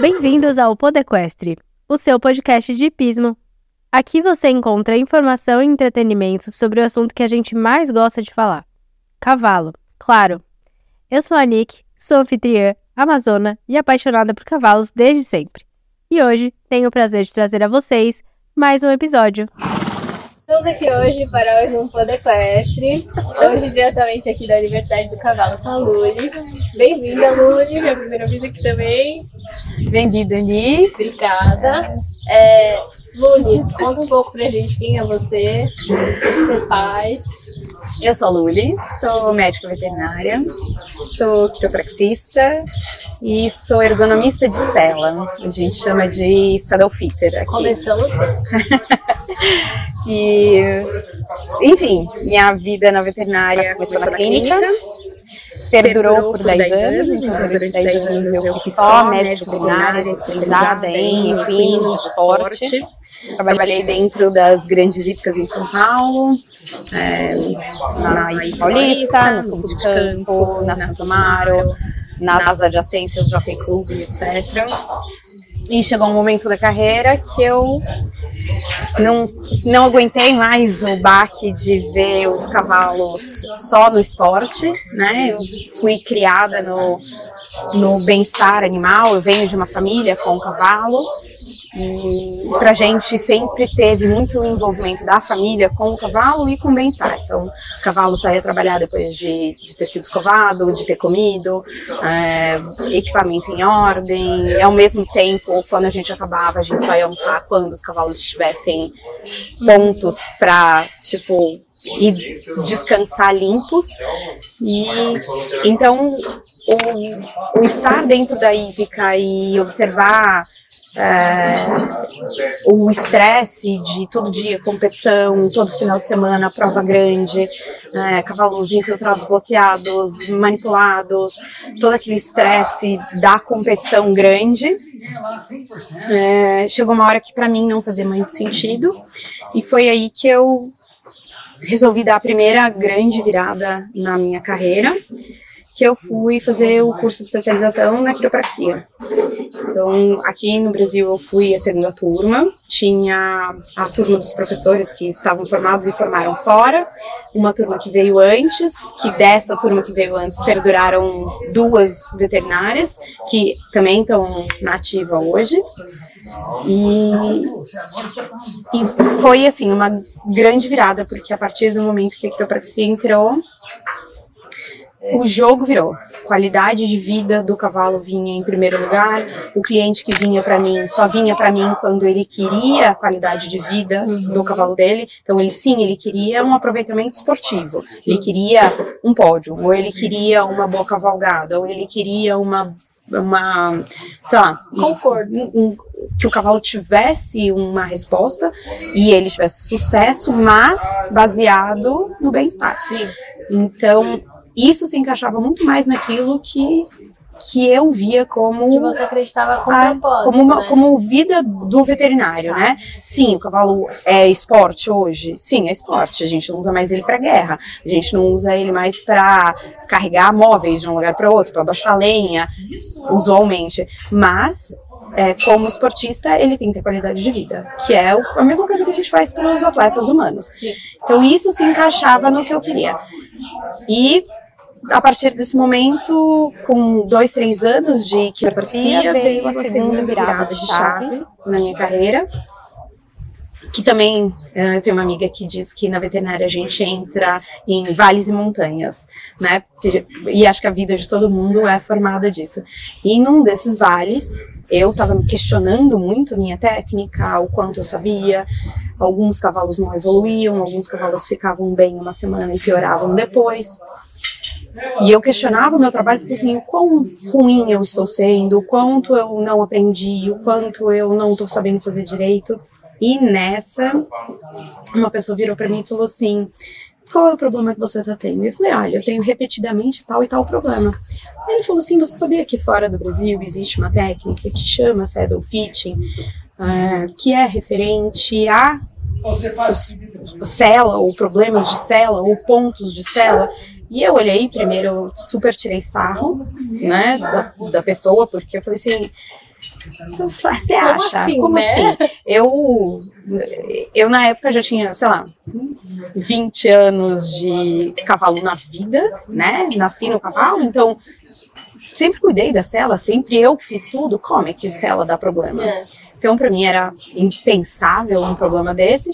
Bem-vindos ao Podequestre, o seu podcast de hipismo. Aqui você encontra informação e entretenimento sobre o assunto que a gente mais gosta de falar: cavalo, claro. Eu sou a Nick, sou anfitriã, amazona e apaixonada por cavalos desde sempre. E hoje tenho o prazer de trazer a vocês mais um episódio. Estamos aqui hoje para mais um Podequestre. Hoje, diretamente aqui da Universidade do Cavalo com a Luli. Bem-vinda, Luli, minha primeira vez aqui também. Bem-vinda, Ni. Obrigada. É, Luli, conta um pouco pra gente quem é você, o que você faz. Eu sou a Luli, sou médica veterinária, sou quiropraxista e sou ergonomista de cela. A gente chama de saddle fitter aqui. Começamos. E, enfim, minha vida na veterinária começou na clínica, perdurou por 10 anos, então durante 10 anos eu fui só médica veterinária, especializada em equinos esporte. Trabalhei dentro das grandes hípicas em São Paulo, é, na Hípica Paulista, no Clube de Campo, na Santo Amaro, nas adjacências do Jockey Club, etc. E chegou um momento da carreira que eu não, não aguentei mais o baque de ver os cavalos só no esporte, né? Eu fui criada no, no bem-estar animal, eu venho de uma família com cavalo, e pra gente sempre teve muito envolvimento da família com o cavalo e com o bem-estar. Então, o cavalo saía trabalhar depois de, de ter sido escovado, de ter comido, é, equipamento em ordem. E ao mesmo tempo, quando a gente acabava, a gente só ia almoçar quando os cavalos estivessem pontos para, tipo, e descansar limpos. E então o, o estar dentro da hípica e observar é, o estresse de todo dia competição, todo final de semana prova grande, é, cavalos infiltrados, bloqueados, manipulados, todo aquele estresse da competição grande. É, chegou uma hora que para mim não fazia muito sentido e foi aí que eu resolvi dar a primeira grande virada na minha carreira que eu fui fazer o curso de especialização na quiropraxia. Então, aqui no Brasil eu fui a segunda turma, tinha a turma dos professores que estavam formados e formaram fora, uma turma que veio antes, que dessa turma que veio antes perduraram duas veterinárias, que também estão na ativa hoje. E, e foi assim uma grande virada, porque a partir do momento que a quiropraxia entrou, o jogo virou. Qualidade de vida do cavalo vinha em primeiro lugar. O cliente que vinha para mim só vinha para mim quando ele queria a qualidade de vida do cavalo dele. Então ele sim, ele queria um aproveitamento esportivo. Ele queria um pódio, ou ele queria uma boa cavalgada, ou ele queria uma uma, sei lá, conforto. Um, um, que o cavalo tivesse uma resposta e ele tivesse sucesso, mas baseado no bem-estar. Então, isso se encaixava muito mais naquilo que que eu via como que você acreditava como a, propósito, como, uma, né? como vida do veterinário, Tá. né? Sim, o cavalo é esporte hoje. Sim, é esporte. A gente não usa mais ele para guerra. A gente não usa ele mais para carregar móveis de um lugar para outro, para baixar lenha, usualmente. Mas é, como esportista, ele tem que ter qualidade de vida, que é a mesma coisa que a gente faz para os atletas humanos. Sim. Então isso se encaixava no que eu queria. E a partir desse momento, com dois, três anos de quiropraxia, veio a segunda virada de chave na minha carreira. Que também, eh, eu tenho uma amiga que diz que na veterinária a gente entra em vales e montanhas, né? E acho que a vida de todo mundo é formada disso. E num desses vales, eu estava me questionando muito minha técnica, o quanto eu sabia. Alguns cavalos não evoluíam, alguns cavalos ficavam bem uma semana e pioravam depois. E eu questionava o meu trabalho, porque assim, o quão ruim eu estou sendo, o quanto eu não aprendi, o quanto eu não estou sabendo fazer direito. E nessa, uma pessoa virou para mim e falou assim: qual é o problema que você está tendo? Eu falei: olha, eu tenho repetidamente tal e tal problema. Aí ele falou assim: você sabia que fora do Brasil existe uma técnica que chama saddle fitting, ah, que é referente a cela, ou problemas de cela, ou pontos de cela. E eu olhei primeiro, super tirei sarro, né, da, da pessoa, porque eu falei assim, Então, Você acha? assim, Como né? assim? Eu, eu, na época, já tinha, sei lá, 20 anos de cavalo na vida, né? Nasci no cavalo, então sempre cuidei da cela, sempre eu que fiz tudo. Como é que cela dá problema? É. Então, para mim, era impensável um problema desse.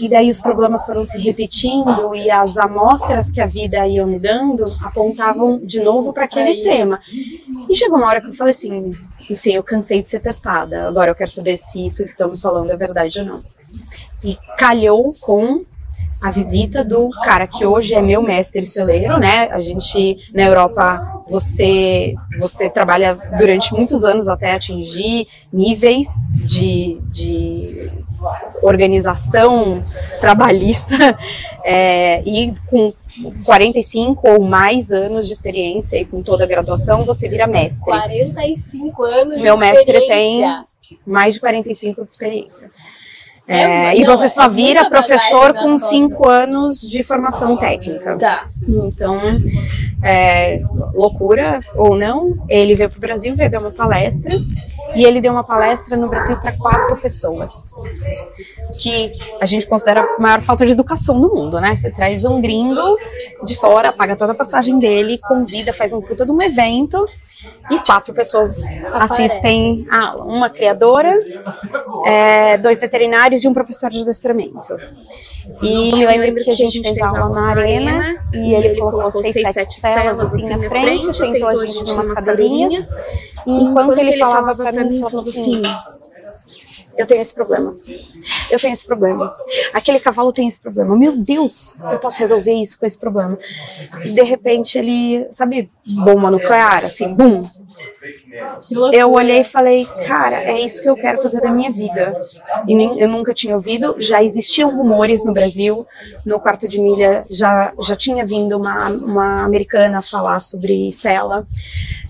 E daí os problemas foram se repetindo e as amostras que a vida ia me dando apontavam de novo para aquele tema. E chegou uma hora que eu falei assim, assim, eu cansei de ser testada, agora eu quero saber se isso que estão me falando é verdade ou não. E calhou com a visita do cara que hoje é meu mestre celeiro, né? A gente na Europa você você trabalha durante muitos anos até atingir níveis de, de organização trabalhista é, e com 45 ou mais anos de experiência e com toda a graduação você vira mestre. 45 anos Meu mestre tem mais de 45 de experiência. É, É, e você só vira professor com 5 anos de formação técnica. Tá. Então, é, loucura ou não, ele veio para o Brasil, veio dar uma palestra, e ele deu uma palestra no Brasil para quatro pessoas. Que a gente considera a maior falta de educação do mundo, né? Você traz um gringo de fora, paga toda a passagem dele, convida, faz um puta de um evento, e quatro pessoas assistem a aula. Uma criadora, é, dois veterinários e um professor de adestramento. E eu lembro que a gente fez aula na arena e ele colocou seis, sete celas assim na frente, sentou a gente numas cadeirinhas. E enquanto ele falava pra mim, ele falava assim: Eu tenho esse problema. Eu tenho esse problema. Aquele cavalo tem esse problema. Meu Deus, eu posso resolver isso com esse problema. De repente ele, sabe, bomba nuclear, assim, bum. Eu olhei e falei, cara, é isso que eu quero fazer da minha vida. E nem, eu nunca tinha ouvido, já existiam rumores no Brasil, no quarto de milha já, já tinha vindo uma, uma americana falar sobre Sela,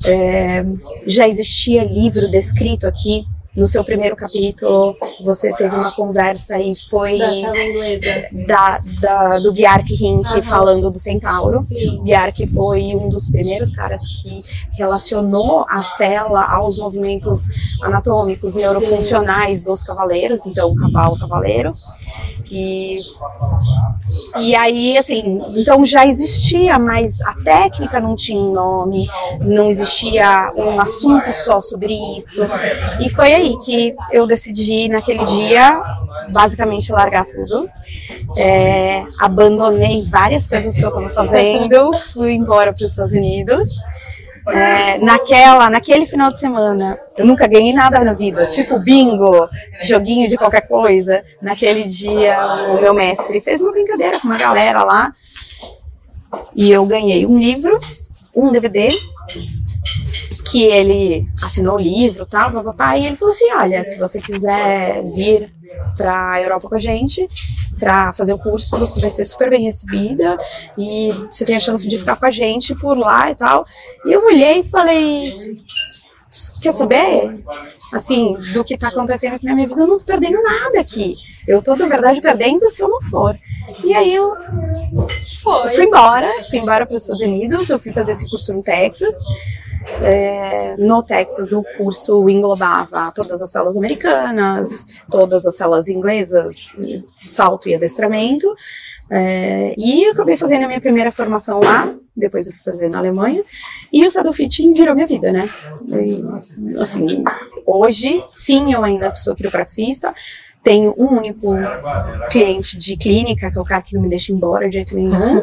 É, já existia livro descrito aqui. No seu primeiro capítulo, você teve uma conversa e foi Da da, do Bjark Aham. falando do centauro. Sim. Bjark foi um dos primeiros caras que relacionou a cela aos movimentos anatômicos, neurofuncionais dos cavaleiros, então cavalo, cavaleiro. E, e aí, assim, então já existia, mas a técnica não tinha nome, não existia um assunto só sobre isso. E foi aí que eu decidi, naquele dia, basicamente largar tudo. É, abandonei várias coisas que eu estava fazendo, fui embora para os Estados Unidos. É, naquela, naquele final de semana, eu nunca ganhei nada na vida, tipo bingo, joguinho de qualquer coisa. Naquele dia, o meu mestre fez uma brincadeira com uma galera lá e eu ganhei um livro, um DVD, que ele assinou o livro, tal, papapá, e ele falou assim, olha, se você quiser vir para a Europa com a gente, para fazer o curso, você vai ser super bem recebida e você tem a chance de ficar com a gente por lá e tal. E eu olhei e falei, quer saber? Assim, do que tá acontecendo aqui na minha vida, eu não tô perdendo nada aqui. Eu tô, na verdade, perdendo se eu não for. E aí eu eu Foi. fui embora, fui embora para os Estados Unidos, eu fui fazer esse curso no Texas. É, no Texas, o curso englobava todas as celas americanas, todas as celas inglesas, salto e adestramento. É, e acabei fazendo a minha primeira formação lá, depois eu fui fazer na Alemanha, e o Saddle Fitting virou minha vida, né? E, assim, hoje, sim, eu ainda sou quiropraxista, tenho um único cliente de clínica, que é o cara que não me deixa embora de jeito nenhum.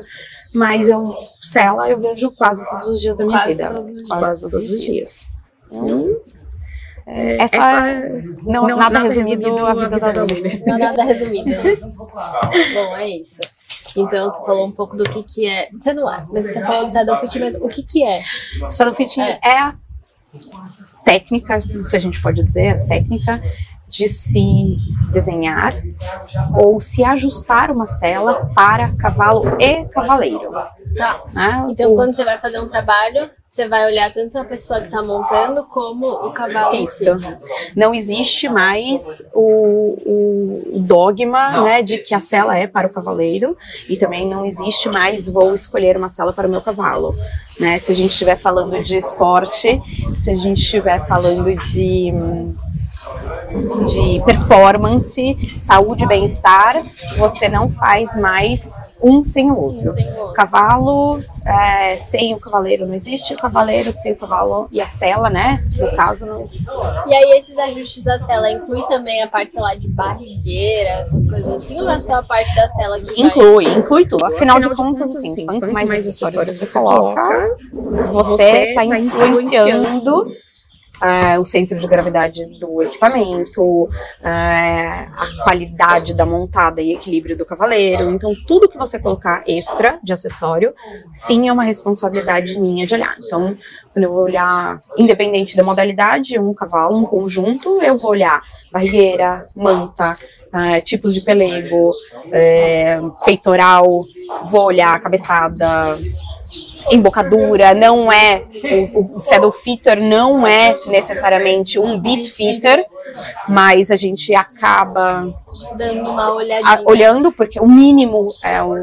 Mas eu, cela, eu vejo quase todos os dias da minha Quase vida. todos. Quase todos os dias. Então, Essa, não, não, nada, nada resumido, resumido a a vida vida da Luli. Não, nada resumido. Bom, é isso. Então, você falou um pouco do que que é... Você não é, mas você falou do Saddle Fit, mas o que que é? Saddle fitting É. é. a técnica, se a gente pode dizer, a técnica de se desenhar ou se ajustar uma cela para cavalo e cavaleiro. Tá. Né? Então, O- quando você vai fazer um trabalho, você vai olhar tanto a pessoa que está montando como o cavalo. Isso. Não existe mais o, o, dogma né, de que a sela é para o cavaleiro e também não existe mais vou escolher uma sela para o meu cavalo. Né? Se a gente estiver falando de esporte, se a gente estiver falando de de performance, saúde e bem-estar, você não faz mais um sem o outro. Cavalo é, sem o cavaleiro não existe, o cavaleiro sem o cavalo e a cela, né? No caso, não existe. E aí, esses ajustes da cela inclui também a parte, sei lá, de barrigueira, essas coisas assim, ou é só a parte da cela que Inclui, vai... inclui tudo. Afinal, Afinal de, contas, assim, quanto mais, mais acessórios você coloca, você está tá influenciando uh, o centro de gravidade do equipamento, uh, a qualidade da montada e equilíbrio do cavaleiro. Então, tudo que você colocar extra de acessório, sim, é uma responsabilidade minha de olhar. Então, quando eu vou olhar, independente da modalidade, um cavalo, um conjunto, eu vou olhar barrigueira, manta, uh, tipos de pelego, é, peitoral, vou olhar cabeçada, embocadura, não é o, o saddle fitter não é necessariamente um beat fitter, mas a gente acaba dando uma olhadinha. olhando porque o mínimo é o,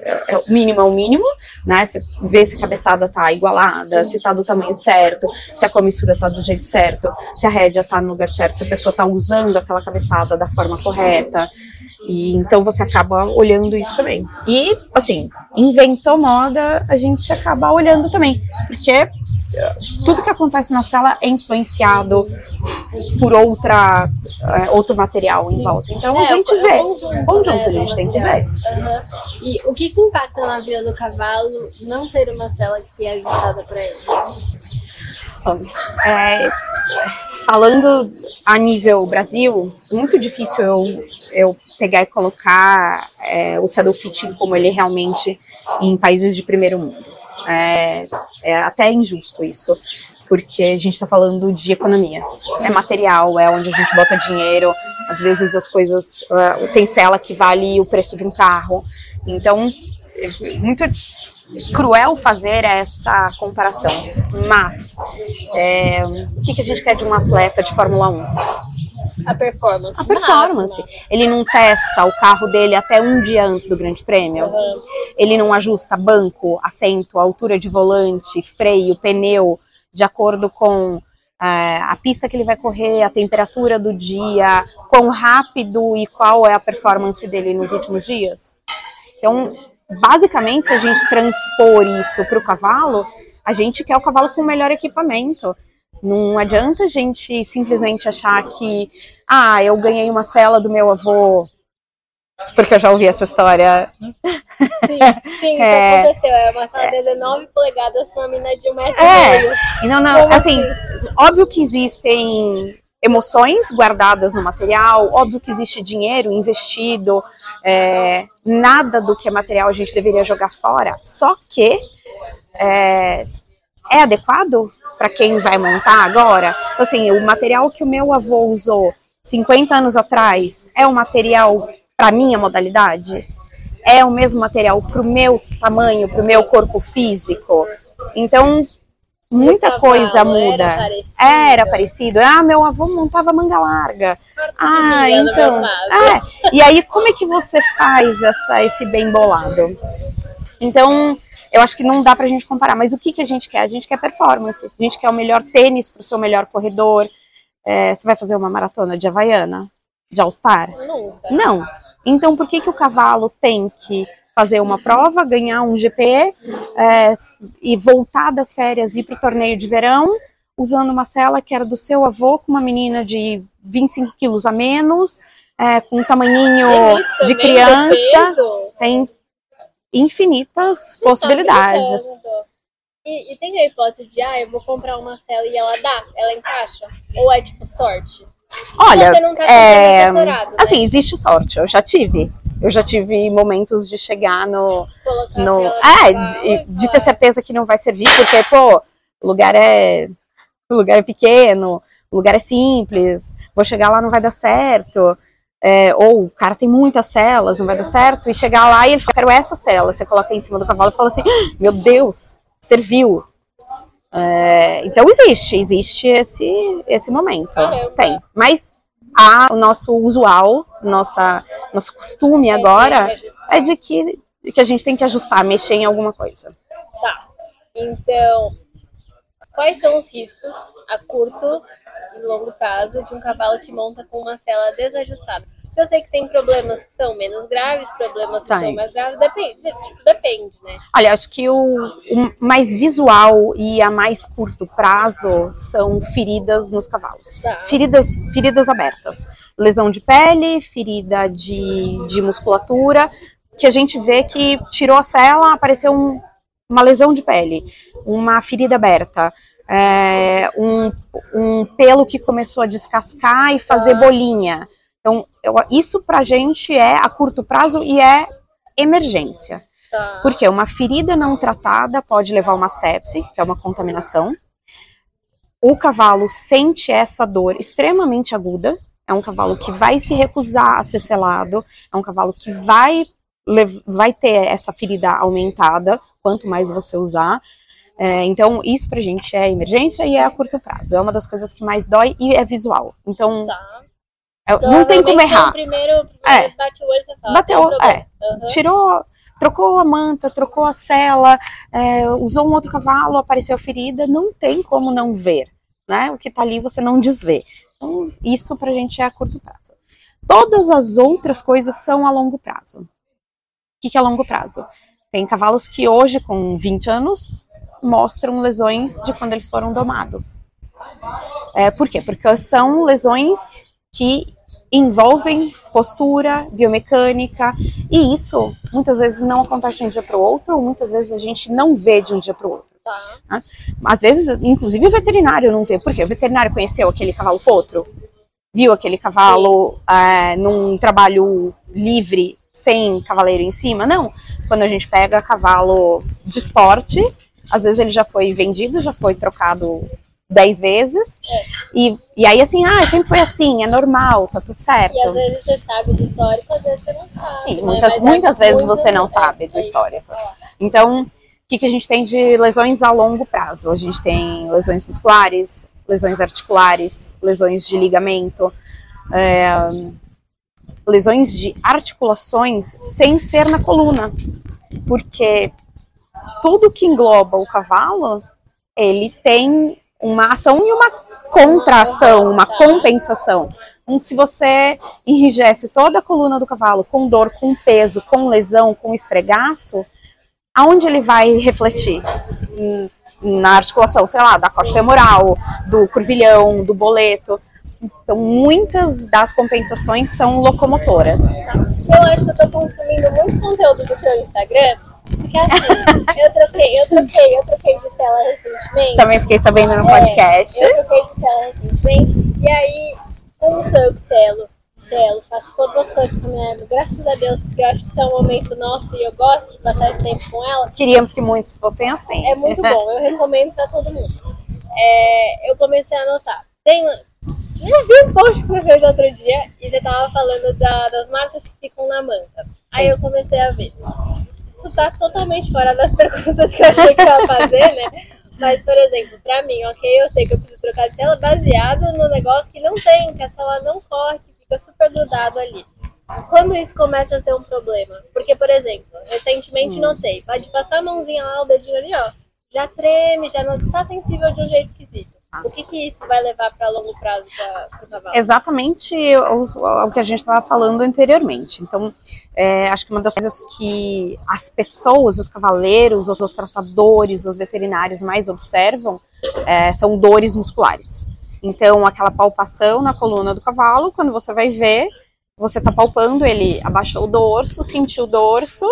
é, o mínimo é o mínimo, né? Você vê se a cabeçada tá igualada, se tá do tamanho certo, se a comissura tá do jeito certo, se a rédea tá no lugar certo, se a pessoa tá usando aquela cabeçada da forma correta. E então você acaba olhando isso também. E, assim, inventou moda, a gente acaba olhando também. Porque eh, tudo que acontece na cela é influenciado por outra é, outro material Sim. em volta. Então é, a gente vê. É conjunto, conjunto né, a gente tem que ver. Uhum. E o que, que impacta na vida do cavalo não ter uma cela que é ajustada para ele? É, falando a nível Brasil, muito difícil eu, eu pegar e colocar é, o saddle fitting como ele é realmente em países de primeiro mundo. É, é até injusto isso, porque a gente está falando de economia. É material, é onde a gente bota dinheiro. Às vezes as coisas. Uh, tem cela que vale o preço de um carro. Então, é muito cruel fazer essa comparação, mas é, o que, que a gente quer de um atleta de Fórmula 1? A performance. A performance. Ele não testa o carro dele até um dia antes do Grande Prêmio. Uhum. Ele não ajusta banco, assento, altura de volante, freio, pneu, de acordo com é, a pista que ele vai correr, a temperatura do dia, quão rápido e qual é a performance dele nos últimos dias. Então, basicamente, se a gente transpor isso para o cavalo, a gente quer o cavalo com o melhor equipamento. Não adianta a gente simplesmente achar que, ah, eu ganhei uma cela do meu avô, porque eu já ouvi essa história. Sim, sim, isso é... aconteceu. É uma sala de 19 polegadas para uma menina de um metro é. meio. Não, não, assim, assim, óbvio que existem emoções guardadas no material, óbvio que existe dinheiro investido, é, nada do que é material a gente deveria jogar fora, só que é, é adequado para quem vai montar agora? Então, assim, o material que o meu avô usou 50 anos atrás é o material para minha modalidade? É o mesmo material para o meu tamanho, para o meu corpo físico? Então, muita coisa muda. Era parecido. era parecido. Ah, meu avô montava manga larga. Ah, então. É. E aí, como é que você faz essa, esse bem bolado? Então, eu acho que não dá pra gente comparar. Mas o que, que a gente quer? A gente quer performance. A gente quer o melhor tênis pro seu melhor corredor. É, você vai fazer uma maratona de Havaiana? De All-Star? Não. Então, por que, que o cavalo tem que fazer uma prova, ganhar um GP é, e voltar das férias e ir para o torneio de verão usando uma cela que era do seu avô com uma menina de 25 quilos a menos, é, com um tamanhinho de criança. Tem infinitas possibilidades. E, e, tem a hipótese de, ah, eu vou comprar uma cela e ela dá, ela encaixa? Ou é tipo sorte? Olha, tá é... Né? assim, existe sorte, eu já tive. Eu já tive momentos de chegar no. no é, de, de, ter certeza que não vai servir, porque, pô, o lugar é. O lugar é pequeno, o lugar é simples, vou chegar lá, não vai dar certo. É, ou o cara tem muitas celas, não vai dar certo, e chegar lá e ele fala, quero essa cela. Você coloca em cima do cavalo e fala assim, ah, meu Deus, serviu. É, então existe, existe esse, esse momento. Caramba. Tem. Mas a, o nosso usual, nossa, nosso costume agora é de que, de que a gente tem que ajustar, mexer em alguma coisa. Tá. Então, quais são os riscos a curto e longo prazo de um cavalo que monta com uma cela desajustada? Eu sei que tem problemas que são menos graves, problemas que Tem. são mais graves, depende, tipo, depende, né? Olha, acho que o, o mais visual e a mais curto prazo são feridas nos cavalos. Tá. Feridas, feridas abertas. Lesão de pele, ferida de, de musculatura, que a gente vê que tirou a cela, apareceu um- uma lesão de pele, uma ferida aberta. é, um, um pelo que começou a descascar e fazer Tá. bolinha. Então, eu- isso pra gente é a curto prazo e é emergência. Tá. Porque uma ferida não tratada pode levar a uma sepse, que é uma contaminação. O cavalo sente essa dor extremamente aguda. É um cavalo que vai se recusar a ser selado. É um cavalo que vai, vai ter essa ferida aumentada quanto mais você usar. É, então, isso pra gente é emergência e é a curto prazo. É uma das coisas que mais dói e é visual. Então, Tá. É- não tem como Provavelmente, errar. Primeiro, primeiro É. bate o olho você fala. Bateu, é. Aham. tirou, trocou a manta, trocou a cela, é, usou um outro cavalo, apareceu a ferida, não tem como não ver, né? O que tá ali você não desvê. Então, isso pra gente é a curto prazo. Todas as outras coisas são a longo prazo. O que, que é longo prazo? Tem cavalos que hoje, com 20 anos, mostram lesões de quando eles foram domados. É, por quê? Porque são lesões que envolvem postura, biomecânica, e isso muitas vezes não acontece de um dia para o outro, ou muitas vezes a gente não vê de um dia para o outro. Tá. Às vezes, inclusive, o veterinário não vê. Por quê? O veterinário conheceu aquele cavalo potro, viu aquele cavalo é, num trabalho livre, sem cavaleiro em cima? Não. Quando a gente pega cavalo de esporte, às vezes ele já foi vendido, já foi trocado dez vezes, e, e aí assim, ah, sempre foi assim, é normal, tá tudo certo. E às vezes você sabe do histórico, às vezes você não sabe. Sim, né? muitas, é muitas vezes você não é, sabe é do histórico. Então, o que, que a gente tem de lesões a longo prazo? A gente tem lesões musculares, lesões articulares, lesões de ligamento, é, lesões de articulações sem ser na coluna. Porque tudo que engloba o cavalo, ele tem uma ação e uma contração, uma compensação. Então, se você enrijece toda a coluna do cavalo com dor, com peso, com lesão, com esfregaço, aonde ele vai refletir? Na articulação, sei lá, da costa femoral, do curvilhão, do boleto. Então, muitas das compensações são locomotoras. Eu acho que eu tô consumindo muito conteúdo do teu Instagram. Porque assim, eu troquei, eu troquei, eu troquei de cela recentemente. Também fiquei sabendo no É, podcast. Eu troquei de cela recentemente. E aí, como sou eu que selo, selo, faço todas as coisas com minha égua, graças a Deus, porque eu acho que isso é um momento nosso e eu gosto de passar esse tempo com ela. Queríamos que muitos fossem assim. É muito bom, eu recomendo pra todo mundo. É, eu comecei a anotar. Tem. Eu vi um post que você fez outro dia e você tava falando da- das marcas que ficam na manta. Aí eu comecei a ver. Isso tá totalmente fora das perguntas que eu achei que eu ia fazer, né? Mas, por exemplo, pra mim, ok, eu sei que eu preciso trocar de cela baseado no negócio que não tem, que a cela não corre, que fica super grudado ali. Quando isso começa a ser um problema? Porque, por exemplo, recentemente notei, pode passar a mãozinha lá, o dedinho ali, ó, já treme, já não tá sensível de um jeito esquisito. O que que isso vai levar pra longo prazo pra, pro cavalo? Exatamente o, o que a gente estava falando anteriormente. Então, é, acho que uma das coisas que as pessoas, os cavaleiros, os, os tratadores, os veterinários mais observam é, são dores musculares. Então, aquela palpação na coluna do cavalo, quando você vai ver, você está palpando, ele abaixou o dorso, sentiu o dorso,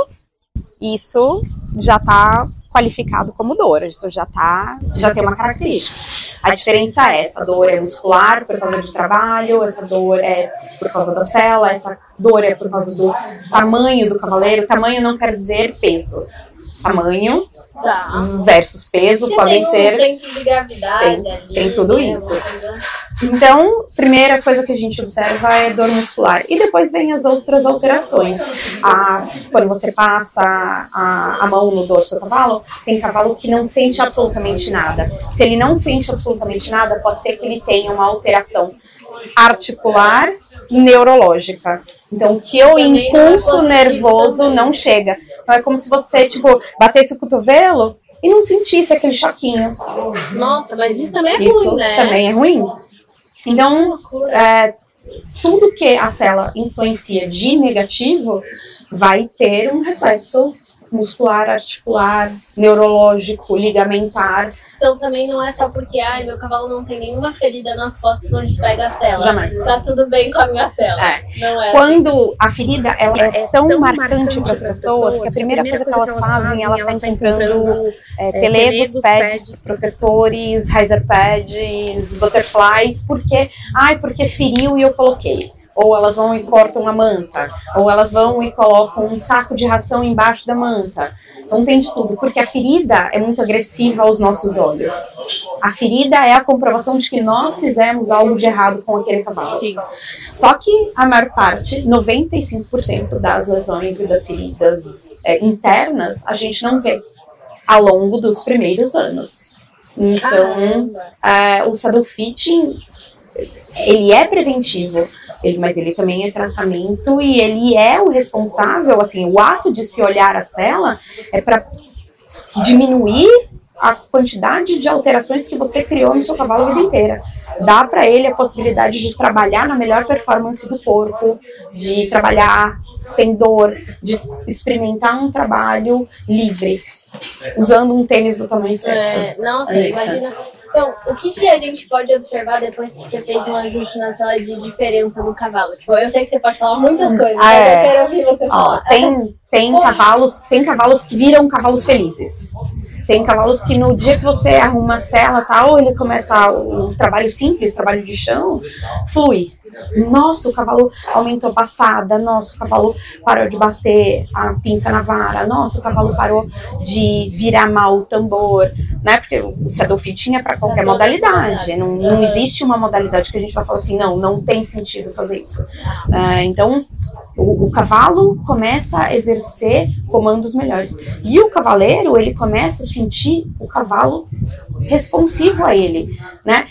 isso já está qualificado como dor, isso já tá, já tem uma característica. A diferença é essa dor é muscular por causa de trabalho, essa dor é por causa da cela, essa dor é por causa do tamanho do cavaleiro. Tamanho não quer dizer peso. Tamanho Tá. versus peso podem tem ser centro de gravidade tem- ali, tem tudo né, isso. Então, primeira coisa que a gente observa é dor muscular. E depois vem as outras alterações. A, quando você passa a, a mão no dorso do cavalo, tem cavalo que não sente absolutamente nada. Se ele não sente absolutamente nada, pode ser que ele tenha uma alteração articular neurológica. Então, que o é impulso nervoso também. não chega. Então, é como se você, tipo, batesse o cotovelo e não sentisse aquele choquinho. Nossa, mas isso também é Isso ruim, né? também é ruim. Então, é, tudo que a célula influencia de negativo vai ter um reflexo muscular, articular, neurológico, ligamentar. Então também não é só porque, ai, meu cavalo não tem nenhuma ferida nas costas onde pega a cela. Jamais. Tá tudo bem com a minha cela. É. Não é. Quando a ferida ela é, tão, marcante para as pessoas que a primeira coisa que elas fazem, elas saem comprando é, pelegos, pads, protetores, riser pads, butterflies, porque, ai, porque feriu e eu coloquei. Ou elas vão e cortam a manta, ou elas vão e colocam um saco de ração embaixo da manta. Então tem de tudo, porque a ferida é muito agressiva aos nossos olhos. A ferida é a comprovação de que nós fizemos algo de errado com aquele cavalo. Sim. Só que a maior parte, 95% das lesões e das feridas é, internas, a gente não vê ao longo dos primeiros anos. Então, é, o saddle fitting, ele é preventivo, ele, mas ele também é tratamento e ele é o responsável, assim, o ato de se olhar a cela é para diminuir a quantidade de alterações que você criou no seu cavalo a vida inteira. Dá para ele a possibilidade de trabalhar na melhor performance do corpo, de trabalhar sem dor, de experimentar um trabalho livre, usando um tênis do tamanho certo. É, nossa, É imagina. Então, o que, que a gente pode observar depois que você fez um ajuste na cela de diferença do cavalo? Tipo, eu sei que você pode falar muitas coisas, Ah, mas é. eu quero ouvir você Ó, falar. tem, tem cavalos, tem cavalos que viram cavalos felizes. Tem cavalos que no dia que você arruma a cela e tal, ele começa o trabalho simples, trabalho de chão, flui. Nossa, o cavalo aumentou a passada, nossa, o cavalo parou de bater a pinça na vara, nossa, o cavalo parou de virar mal o tambor, né? Porque o saddle fitting é para qualquer modalidade, não, não existe uma modalidade que a gente vai falar assim, não, não tem sentido fazer isso. Ah, então, o, o cavalo começa a exercer comandos melhores. E o cavaleiro, ele começa a sentir o cavalo responsivo a ele, né?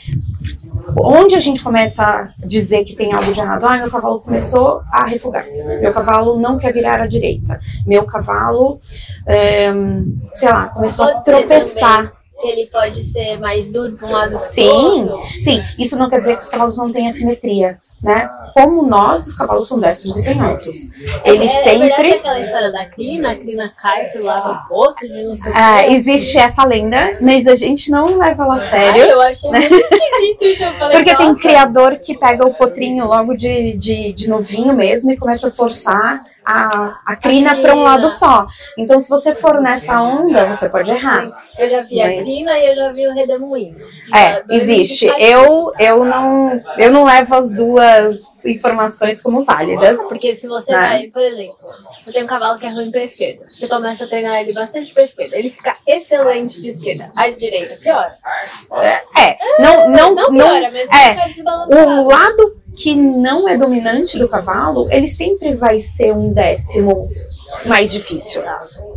Onde a gente começa a dizer que tem algo de errado? Ah, meu cavalo começou a refugar. Meu cavalo não quer virar à direita. Meu cavalo, ehm, sei lá, começou a Pode ser tropeçar. Que ele pode ser mais duro para um lado que Sim, outro. sim. Isso não quer dizer que os cavalos não têm assimetria, né? Como nós, os cavalos são destros e canhotos. Eles é, É sempre aquela história da crina, a crina cai pro lado oposto de não sei o Ah, quê. existe essa lenda, mas a gente não leva ela a Ai, sério. eu achei muito esquisito isso. Eu falei, Porque tem criador que pega o potrinho logo de, de, de novinho mesmo e começa a forçar a, a crina para um lado só. Então, se você for nessa onda, você pode errar. Eu já vi a Mas- crina e eu já vi o redemoinho. É, existe. Eu, eu, não, eu não levo as duas informações como válidas. Porque se você Né? vai, por exemplo, você tem um cavalo que é ruim pra esquerda, você começa a treinar ele bastante pra esquerda, ele fica excelente de esquerda, a direita piora. É, não, não, Não piora, mas é. O lado que não é dominante do cavalo, ele sempre vai ser um décimo mais difícil,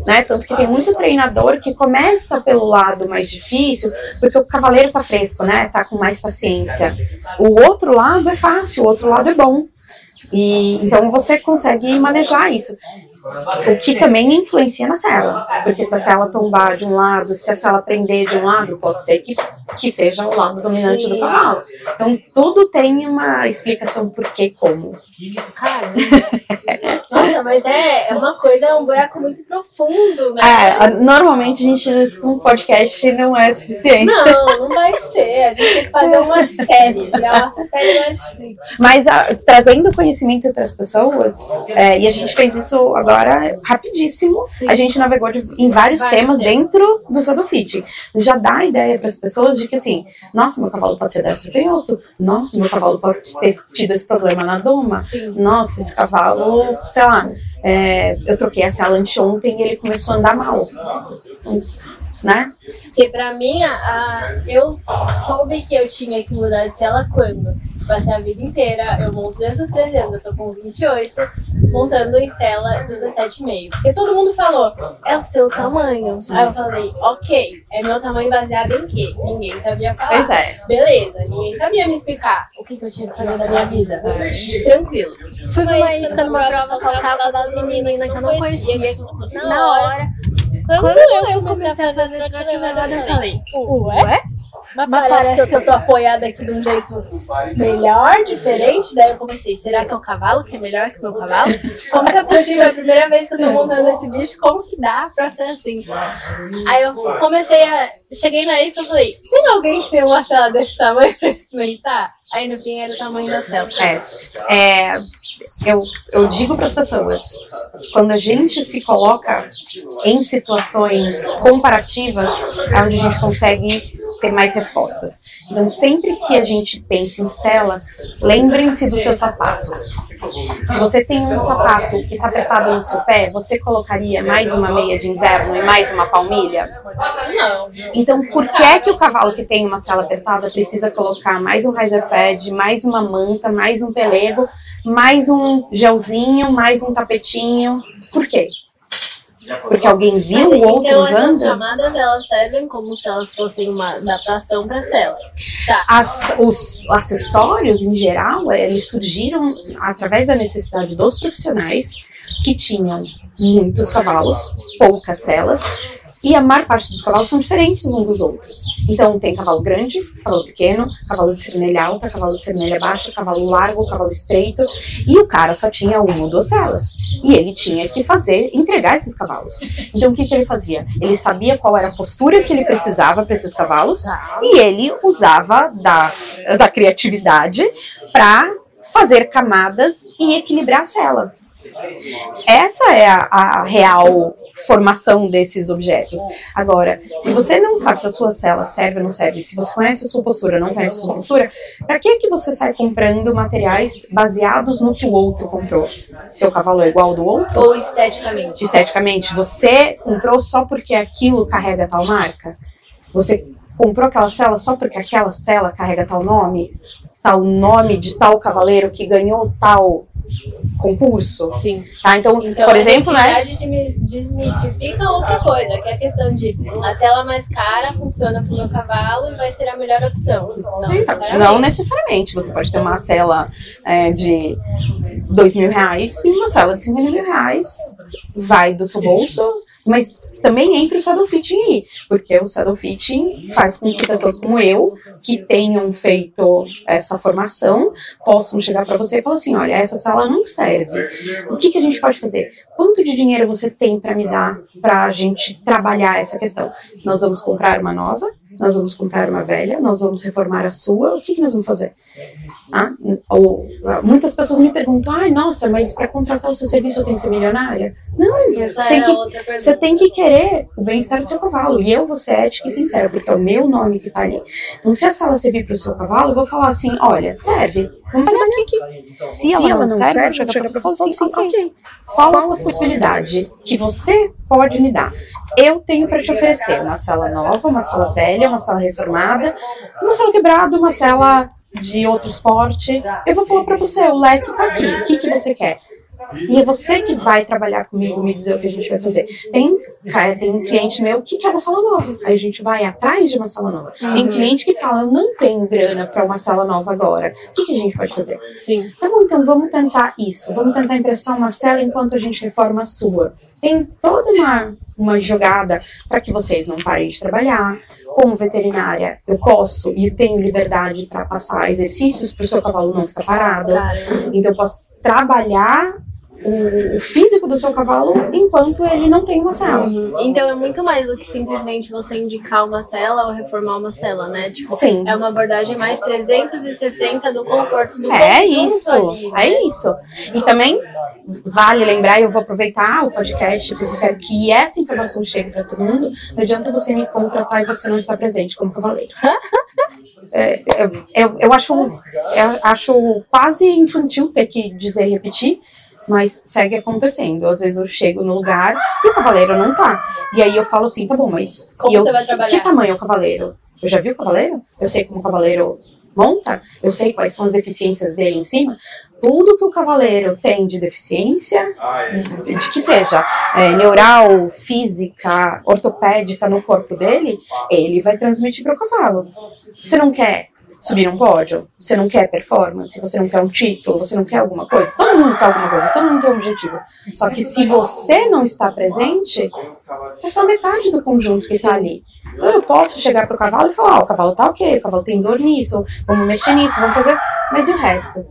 né? Tanto que tem muito treinador que começa pelo lado mais difícil, porque o cavaleiro tá fresco, né? Tá com mais paciência. O outro lado é fácil, o outro lado é bom. E então você consegue manejar isso. O que também influencia na cela. Porque se a cela tombar de um lado, se a cela prender de um lado, pode ser que, que seja o lado dominante Sim. do cavalo. Então tudo tem uma explicação por que e como. Cara, nossa, mas é, é uma coisa, é um buraco muito profundo, né? É, normalmente a gente diz que um podcast não é suficiente. Não, não vai ser. A gente tem que fazer uma série, uma série Netflix. Mas a- trazendo conhecimento para as pessoas, é, e a gente fez isso agora rapidíssimo. A gente navegou de- em vários, Vários temas, temas. dentro do Saddle Fit. Já dá a ideia para as pessoas de que assim, nossa, meu cavalo pode ser destro canhoto, nossa, meu cavalo pode ter tido esse problema na doma, nossa, esse cavalo, sei lá, é, eu troquei a sala anteontem e ele começou a andar mal. né? Porque pra mim, a, eu soube que eu tinha que mudar de cela quando? Passei a vida inteira, eu monto desde os 13 anos, eu tô com 28, montando em cela 17,5. Porque todo mundo falou, é o seu tamanho. Aí eu falei, ok, é meu tamanho baseado em quê? Ninguém sabia falar. Pois é. Beleza, ninguém sabia me explicar o que, que eu tinha que fazer da minha vida. Tranquilo. Fui pra uma ficando numa prova, saltava da menina que eu não conhecia. Na hora, quando eu comecei a fazer as atividades, eu falei, ué? Mas parece que eu tô apoiada aqui de um jeito melhor, diferente. Daí eu comecei, será que é o cavalo que é melhor que o meu cavalo? Como que é possível? É a primeira vez que eu tô montando esse bicho, como que dá pra ser assim? Aí eu comecei a. Cheguei na Erika e falei, tem alguém que tem uma cela desse tamanho pra experimentar? Aí no fim era o tamanho da cela. É, é, eu, eu digo para as pessoas, quando a gente se coloca em situações comparativas, é onde a gente consegue ter mais respostas. Então, sempre que a gente pensa em cela, lembrem-se dos seus sapatos. Se você tem um sapato que está apertado no seu pé, você colocaria mais uma meia de inverno e mais uma palmilha? Não. Então, por que é que o cavalo que tem uma sala apertada precisa colocar mais um riser pad, mais uma manta, mais um pelego, mais um gelzinho, mais um tapetinho? Por quê? Porque alguém viu o outro então, essas usando? camadas elas servem como se elas fossem uma adaptação para cela. Tá. As- os acessórios, em geral, eh, eles surgiram através da necessidade dos profissionais que tinham muitos cavalos, poucas celas, e a maior parte dos cavalos são diferentes uns dos outros. Então, tem cavalo grande, cavalo pequeno, cavalo de cernelha alta, cavalo de cernelha baixa, cavalo largo, cavalo estreito, e o cara só tinha uma ou duas celas. E ele tinha que fazer, entregar esses cavalos. Então, o que, que ele fazia? Ele sabia qual era a postura que ele precisava para esses cavalos, e ele usava da, da criatividade para fazer camadas e equilibrar a cela. Essa é a, a real formação desses objetos. Agora, se você não sabe se a sua cela serve ou não serve, se você conhece a sua postura, não conhece a sua postura, para que que você sai comprando materiais baseados no que o outro comprou? Seu cavalo é igual ao do outro? Ou esteticamente. esteticamente, você comprou só porque aquilo carrega tal marca? Você comprou aquela cela só porque aquela cela carrega tal nome? Tal nome de tal cavaleiro que ganhou tal concurso? Sim. Tá? Então, Então, por exemplo, né? desmistifica outra coisa, que é a questão de a cela mais cara funciona pro meu cavalo e vai ser a melhor opção. Não, necessariamente. Não necessariamente. Você pode ter uma cela é, de dois mil reais e uma cela de cinco mil reais. Vai do seu bolso, mas também entra o saddle fitting aí, porque o saddle fitting faz com que pessoas como eu, que tenham feito essa formação, possam chegar para você e falar assim, olha, essa sala não serve. O que, que a gente pode fazer? Quanto de dinheiro você tem para me dar para a gente trabalhar essa questão? Nós vamos comprar uma nova? Nós vamos comprar uma velha? Nós vamos reformar a sua? O que, que nós vamos fazer? Ah, ou, muitas pessoas me perguntam, ai, nossa, mas para contratar o seu serviço eu tenho que ser milionária? Não, você tem era que você tem que querer o bem-estar do seu cavalo. E eu vou ser ética e sincera, porque é o meu nome que tá ali. Então, se a sala servir para o seu cavalo, eu vou falar assim: olha, serve. Vamos trabalhar aqui. Se ela não serve, chega chega para você e fala assim: ok, qual a possibilidade que você pode me dar? Eu tenho para te oferecer uma sala nova, uma sala velha, uma sala reformada, uma sala quebrada, uma sala de outro esporte. Eu vou falar para você: o leque tá aqui. O que, que você quer? E é você que vai trabalhar comigo, me dizer o que a gente vai fazer. Tem, tem um cliente meu que quer uma sala nova. Aí a gente vai atrás de uma sala nova. Tem cliente que fala, eu não tenho grana para uma sala nova agora. O que, que a gente pode fazer? Sim. Tá bom, então vamos tentar isso. Vamos tentar emprestar uma cela enquanto a gente reforma a sua. Tem toda uma, uma jogada para que vocês não parem de trabalhar. Como veterinária, eu posso e tenho liberdade para passar exercícios para o seu cavalo não ficar parado. Então eu posso trabalhar o, físico do seu cavalo enquanto ele não tem uma cela. Então é muito mais do que simplesmente você indicar uma cela ou reformar uma cela, né? Tipo, Sim. é uma abordagem mais 360 do conforto do É conjunto isso, ali, né? é isso. E também vale lembrar, eu vou aproveitar o podcast porque eu quero que essa informação chegue para todo mundo. Não adianta você me contratar e você não estar presente como cavaleiro. É, eu, eu, eu acho, eu acho quase infantil ter que dizer e repetir, mas segue acontecendo. Às vezes eu chego no lugar e o cavaleiro não tá. E aí eu falo assim, tá bom, mas Como eu, você vai que, tamanho é o cavaleiro? Eu já vi o cavaleiro? Eu sei como o cavaleiro monta? Eu sei quais são as deficiências dele em cima? Tudo que o cavaleiro tem de deficiência, de, de que seja é, neural, física, ortopédica no corpo dele, ele vai transmitir para o cavalo. Você não quer subir num pódio? Você não quer performance? Você não quer um título? Você não quer alguma coisa? Todo mundo quer alguma coisa, todo mundo tem um objetivo. Só que se você não está presente, é só metade do conjunto que está ali. Eu posso chegar pro cavalo e falar, ó, o cavalo tá ok, o cavalo tem dor nisso, vamos mexer nisso, vamos fazer. Mas e o resto?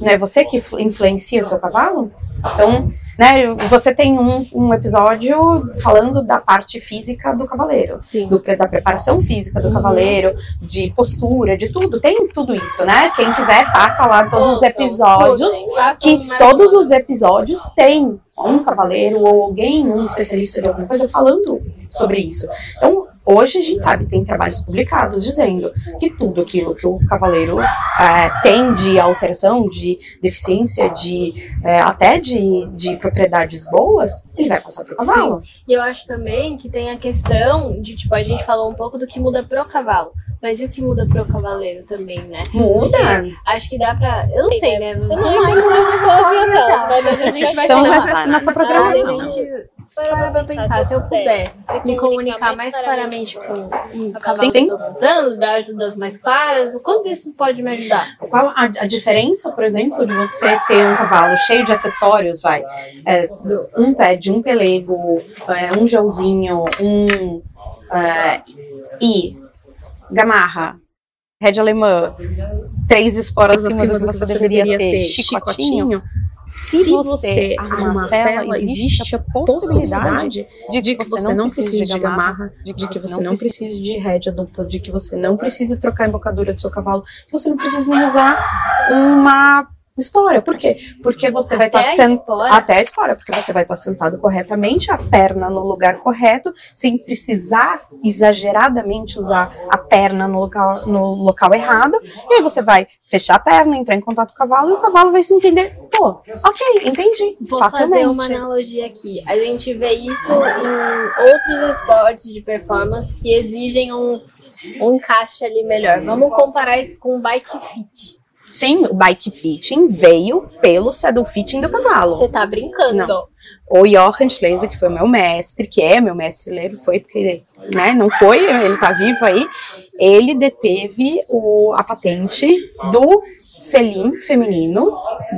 Não é você que influ- influencia o seu cavalo? Então, né, você tem um, um episódio falando da parte física do cavaleiro. Sim. Do, da preparação física do cavaleiro, de postura, de tudo. Tem tudo isso, né? Quem quiser, passa lá todos os episódios que todos os episódios têm um cavaleiro ou alguém, um especialista de alguma coisa falando sobre isso. Então, hoje a gente sabe, tem trabalhos publicados dizendo que tudo aquilo que o cavaleiro eh, tem de alteração, de deficiência, de eh, até de, de propriedades boas, ele vai passar para o cavalo. E eu acho também que tem a questão de, tipo, a gente falou um pouco do que muda pro cavalo. Mas e o que muda pro cavaleiro também, né? Muda. Acho que dá pra. Eu não sei, né? Não não história, mas a gente vai Estamos falar. nessa, nessa Mas a programação. gente para pra pensar, se eu puder me comunicar mais claramente com um cavalo que Sim. montando, dar ajudas mais claras, o quanto isso pode me ajudar? Qual a, a diferença, por exemplo, de você ter um cavalo cheio de acessórios, vai? É, um pad, um pelego, é, um gelzinho, um. é, e gamarra, rédea alemã, três esporas acima do que você deveria ter, chicotinho. Se você armacela, existe a possibilidade de que você não precise de gamarra, de que você não precise de rédea dupla, de que você não precise trocar a embocadura do seu cavalo, que você não precisa nem usar uma espora. Por quê? Porque você vai estar a sentado. Até a espora, porque você vai estar sentado corretamente, a perna no lugar correto, sem precisar exageradamente usar a perna no local, no local errado. E aí você vai fechar a perna, entrar em contato com o cavalo, e o cavalo vai se entender. Pô, ok, entendi. Vou facilmente. fazer uma analogia aqui. A gente vê isso em outros esportes de performance que exigem um, um encaixe ali melhor. Vamos comparar isso com o bike fit. Sim, o bike fitting veio pelo saddle fitting do cavalo. Você tá brincando? Não. O Johann Schleiser, que foi meu mestre, que é meu mestre, ele foi porque, né, não foi, ele tá vivo aí, ele deteve o, a patente do selim feminino,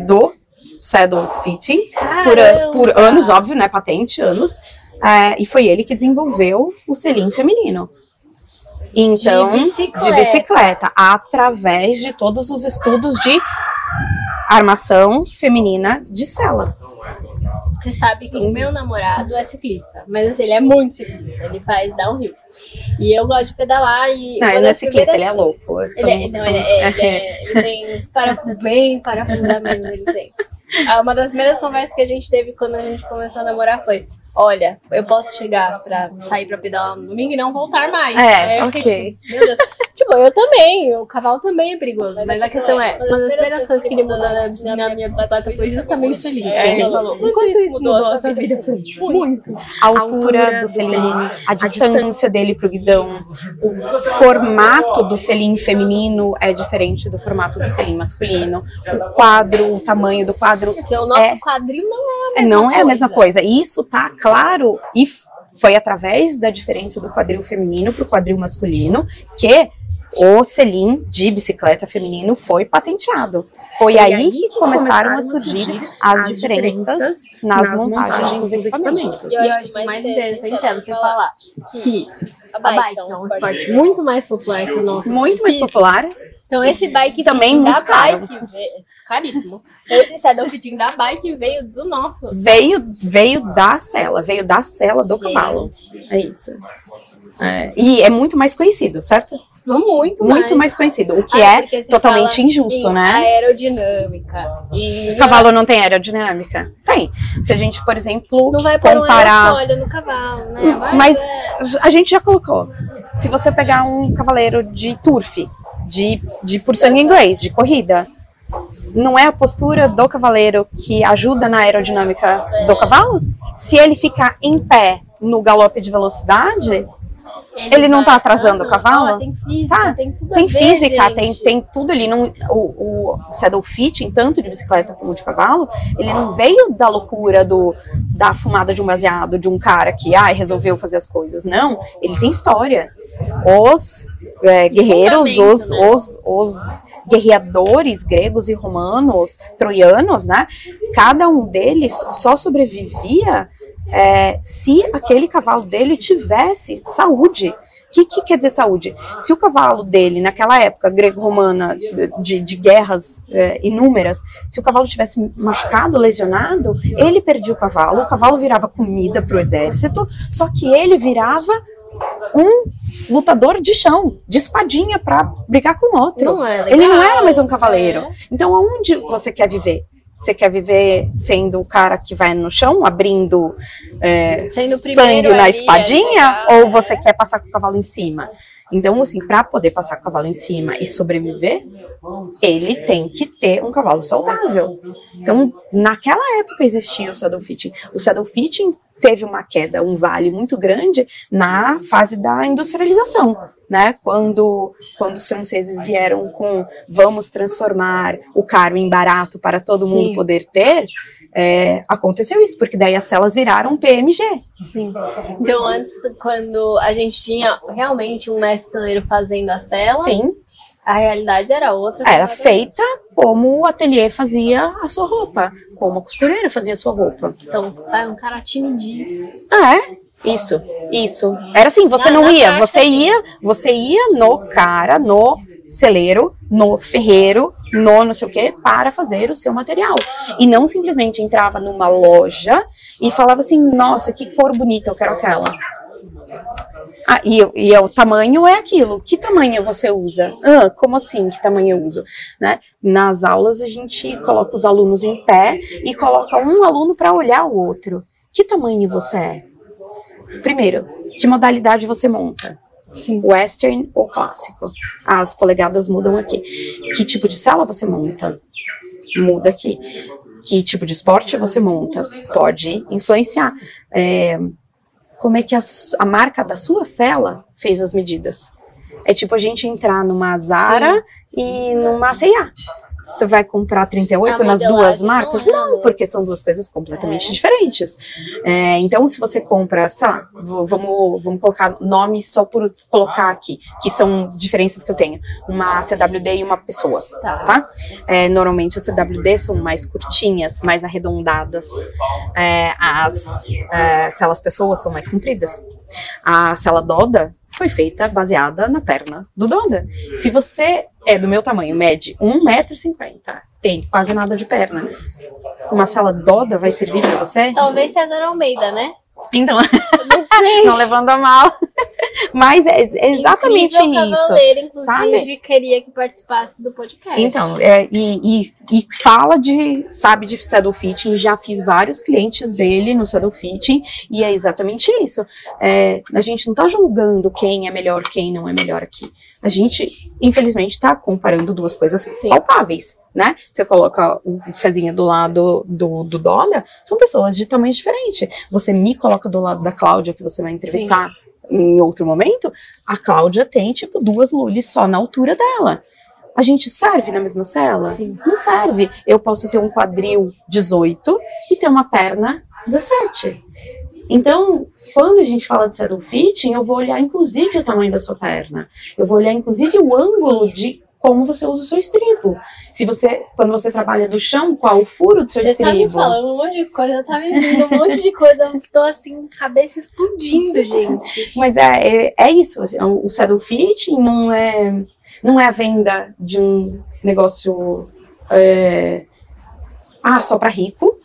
do saddle fitting, por, por anos, óbvio, né, patente, anos, é, e foi ele que desenvolveu o selim feminino. Então, De bicicleta. de bicicleta, através de todos os estudos de armação feminina de sela. Você sabe que o meu namorado é ciclista, mas assim, ele é muito ciclista, ele faz downhill. E eu gosto de pedalar e. Não, ele não é ciclista, ele é primeiras- louco. Ele, é, não, ele, é, ele, é- ele tem os parafusos bem parafusamento, ele tem. Ah, Uma das primeiras conversas que a gente teve quando a gente começou a namorar foi: Olha, eu posso chegar pra sair pra pedalar no domingo e não voltar mais. É, eu ok. fiquei, Meu Deus. Tipo, eu também, o cavalo também é perigoso. Mas a questão é, uma das primeiras coisas que ele mudou na, na minha bicicleta foi justamente isso ali. Aí Sim. ele falou: Quanto isso mudou a sua vida? Falei, Muito. a altura do selim, a distância dele pro guidão, o formato do selim feminino é diferente do formato do selim masculino, o quadro, o tamanho do quadro Porque o nosso É. quadril não é a mesma não coisa. é a mesma coisa. Isso tá claro e foi através da diferença do quadril feminino pro quadril masculino que o selim de bicicleta feminino foi patenteado. Foi, aí, que começaram a surgir as diferenças nas montagens dos equipamentos. E eu acho que mais interessante é você falar que a bike é um esporte muito mais popular que o nosso. Muito mais popular. Então esse bike Também da caro. bike caríssimo. Esse saddle fitting da bike veio do nosso. Veio, veio da cela, veio da cela do Gente. cavalo. É isso. É, e é muito mais conhecido, certo? Muito, Muito mais conhecido, o que Ah, é totalmente injusto, né? Aerodinâmica. E O cavalo não tem aerodinâmica? Tem. Se a gente, por exemplo, não vai um comparar. aerofólio no cavalo, né? Vai- Mas é. a gente já colocou. Se você pegar um cavaleiro de turf, de, de por sangue inglês, de corrida, não é a postura do cavaleiro que ajuda na aerodinâmica do cavalo? Se ele ficar em pé no galope de velocidade, ele não tá atrasando o cavalo? Ó, tem física, Tá, tem tudo tem física, tem, tem tudo ali. Não, o, o saddle fitting, tanto de bicicleta como de cavalo, ele não veio da loucura do, da fumada de um baseado, de um cara que ai, resolveu fazer as coisas. Não, ele tem história. Os é, guerreiros, os, né? os, os guerreadores gregos e romanos, troianos, né? Cada um deles só sobrevivia é, se aquele cavalo dele tivesse saúde. O que, que quer dizer saúde? Se o cavalo dele, naquela época grego-romana, de, de guerras é, inúmeras, se o cavalo tivesse machucado, lesionado, ele perdia o cavalo, o cavalo virava comida para o exército, só que ele virava um lutador de chão, de espadinha para brigar com outro. Não é Ele não era mais um cavaleiro. Então, aonde você quer viver? Você quer viver sendo o cara que vai no chão, abrindo é, sangue na a espadinha? ou é. você quer passar com o cavalo em cima? Então, assim, para poder passar com o cavalo em cima e sobreviver, ele tem que ter um cavalo saudável. Então, naquela época existia o saddle fitting. O saddle fitting teve uma queda, um vale muito grande na fase da industrialização, né? Quando, quando os franceses vieram com vamos transformar o caro em barato para todo Sim. mundo poder ter, é, aconteceu isso, porque daí as celas viraram PMG. Sim. Então, antes, quando a gente tinha realmente um mestre fazendo a cela, Sim, a realidade era outra. era feita como o ateliê fazia a sua roupa, como a costureira fazia a sua roupa. Então, tá um cara timidinho. Ah, é? Isso, isso. Era assim, você não ia, prática, você sim. ia, você ia no cara, no celeiro, no ferreiro, no não sei o que, para fazer o seu material. E não simplesmente entrava numa loja e falava assim, nossa, que cor bonita, eu quero aquela. Ah, e, e é o tamanho é aquilo. Que tamanho você usa? Ah, como assim? Que tamanho eu uso? Né? Nas aulas a gente coloca os alunos em pé e coloca um aluno para olhar o outro. Que tamanho você é? Primeiro, que modalidade você monta? Sim. Western ou clássico? As polegadas mudam aqui. Que tipo de sala você monta? Muda aqui. Que tipo de esporte você monta? Pode influenciar. É, como é que a, a marca da sua cela fez as medidas? É tipo a gente entrar numa Zara e numa C&A. Você vai comprar 38 A nas duas marcas? não. Não, porque são duas coisas completamente É. diferentes. É, então, se você compra, sei lá, vamos, vamos colocar nomes só por colocar aqui, que são diferenças que eu tenho. Uma CWD e uma pessoa, Tá. tá? É, normalmente as CWD são mais curtinhas, mais arredondadas. É, as é, celas pessoas são mais compridas. A cela Doda foi feita baseada na perna do Doda. Se você é do meu tamanho, mede 1,50m, tem quase nada de perna. Uma cela Doda vai servir pra você? Talvez César Almeida, né? Então, Não levando a mal. Mas é ex- exatamente Incrível isso. Cavaleiro, inclusive, sabe? queria que participasse do podcast. Então, é, e, e- e fala de, sabe, de saddle fitting, já fiz vários clientes dele no saddle fitting, e é exatamente isso. É, a gente não tá julgando quem é melhor, quem não é melhor aqui. A gente, infelizmente, tá comparando duas coisas Sim. palpáveis, né? Você coloca o Cezinha do lado do, do Dólar, são pessoas de tamanho diferente. Você me coloca do lado da Cláudia, que você vai entrevistar em outro momento, a Cláudia tem, tipo, duas lules só na altura dela. A gente serve na mesma cela? Sim. Não serve. Eu posso ter um quadril 18 e ter uma perna 17. Então, quando a gente fala de saddle fitting, eu vou olhar inclusive o tamanho da sua perna. Eu vou olhar inclusive o ângulo de como você usa o seu estribo. Se você, quando você trabalha do chão, qual o furo do seu Você tá me estribo? falando um monte de coisa, tá me vindo um monte de coisa. Eu tô assim, cabeça explodindo, gente. Mas é, é, é isso. assim, O saddle fitting não é, não é a venda de um negócio é, ah, só para rico.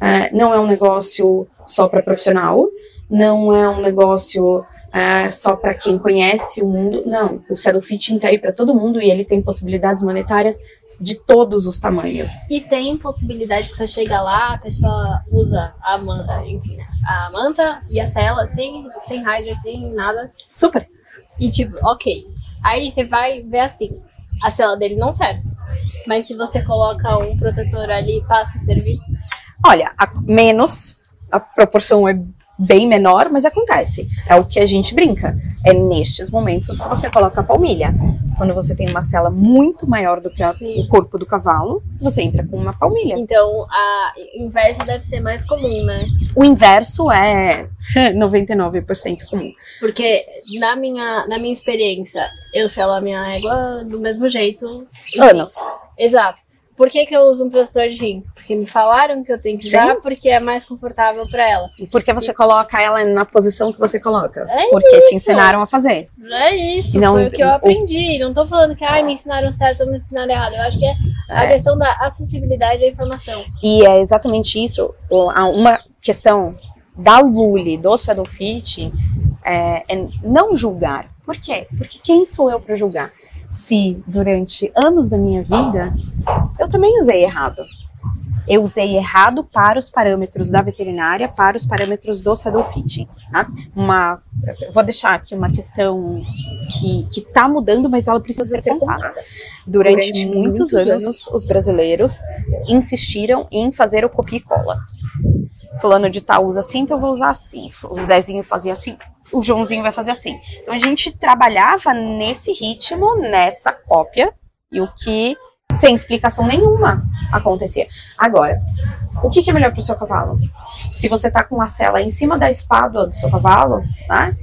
É, não é um negócio só para profissional. Não é um negócio é, só para quem conhece o mundo. Não, o saddle fitting tá aí para todo mundo e ele tem possibilidades monetárias de todos os tamanhos. E tem possibilidade que você chega lá, a pessoa usa a manta, enfim, a manta e a cela sem, sem rider, sem nada. Super. E tipo, ok. Aí você vai ver assim, a cela dele não serve. Mas se você coloca um protetor ali, passa a servir? Olha, menos, a proporção é bem menor, mas acontece. É o que a gente brinca. É nestes momentos que você coloca a palmilha. Quando você tem uma cela muito maior do que a, o corpo do cavalo, você entra com uma palmilha. Então, a inversa deve ser mais comum, né? O inverso é 99% comum. Porque na minha, na minha experiência, eu selo a minha égua do mesmo jeito. Anos. Exato. Por que, que eu uso um processador de rim? Porque me falaram que eu tenho que usar, Sim. porque é mais confortável para ela. Porque você coloca ela na posição que você coloca. É porque isso. te ensinaram a fazer. É isso, Não, foi o que eu o- aprendi. Não tô falando que ai, me ensinaram certo ou me ensinaram errado. Eu acho que é, a É. questão da acessibilidade à informação. E é exatamente isso. o- a- Uma questão da Lully, do Saddle Fit, é, é não julgar. Por quê? Porque quem sou eu para julgar? Se durante anos da minha vida eu também usei errado. Eu usei errado para os parâmetros da veterinária, para os parâmetros do Saddle Fit. Tá? Uma, vou deixar aqui uma questão que está mudando, mas ela precisa ser contada. Durante, Durante muitos, muitos anos, os brasileiros insistiram em fazer o copia e cola. Fulano de tal usa assim, então eu vou usar assim. O Zezinho fazia assim, o Joãozinho vai fazer assim. Então a gente trabalhava nesse ritmo, nessa cópia, e o que, sem explicação nenhuma, acontecia. Agora, o que, que é melhor para o seu cavalo? Se você tá com a cela em cima da espádua do seu cavalo, tá?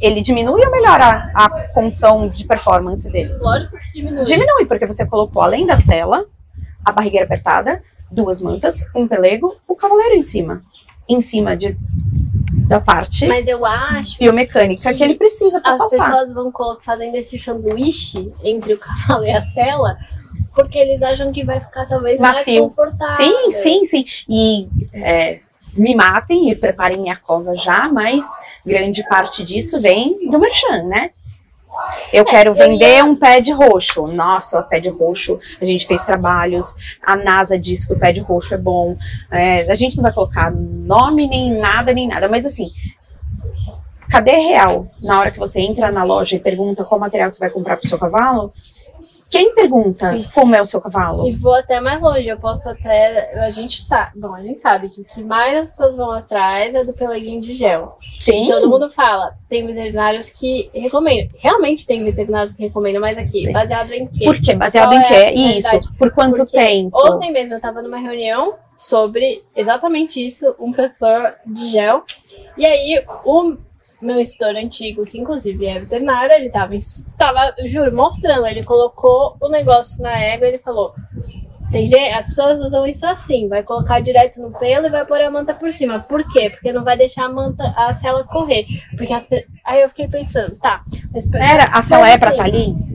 Ele diminui ou melhora a, a condição de performance dele? Lógico que diminui. Diminui, porque você colocou além da cela, a barrigueira apertada, duas mantas, um pelego, o cavaleiro em cima. Em cima de, da parte Mas eu acho biomecânica que ele precisa para as saltar. pessoas vão fazendo esse sanduíche entre o cavalo e a cela porque eles acham que vai ficar talvez Macio. mais confortável. Sim, sim, sim. E é, me matem e preparem minha cova já, mas grande parte disso vem do merchan, né? Eu quero vender um pad roxo. Nossa, o pad roxo, a gente fez trabalhos, a NASA diz que o pad roxo é bom. É, a gente não vai colocar nome, nem nada, nem nada, mas assim, cadê real? Na hora que você entra na loja e pergunta qual material você vai comprar pro seu cavalo, quem pergunta Sim. como é o seu cavalo? E vou até mais longe, eu posso até. A gente sabe, bom, a gente sabe que o que mais as pessoas vão atrás é do peleguinho de gel. Sim. Todo mundo fala, tem veterinários que recomendam. Realmente tem veterinários que recomendam, mas aqui, Tem. baseado em quê? Por quê? Baseado Qual em é quê? finalidade? Isso. Por quanto Porque tempo? Ontem mesmo eu tava numa reunião sobre exatamente isso, um professor de gel. E aí, o meu instrutor antigo, que inclusive é veterinário, ele tava, tava, juro, mostrando. Ele colocou o negócio na égua e ele falou: tem gente, as pessoas usam isso assim, vai colocar direto no pelo e vai pôr a manta por cima. Por quê? Porque não vai deixar a manta, a cela correr. Porque as aí eu fiquei pensando, tá. Mas, Era, a cela é pra assim, estar ali?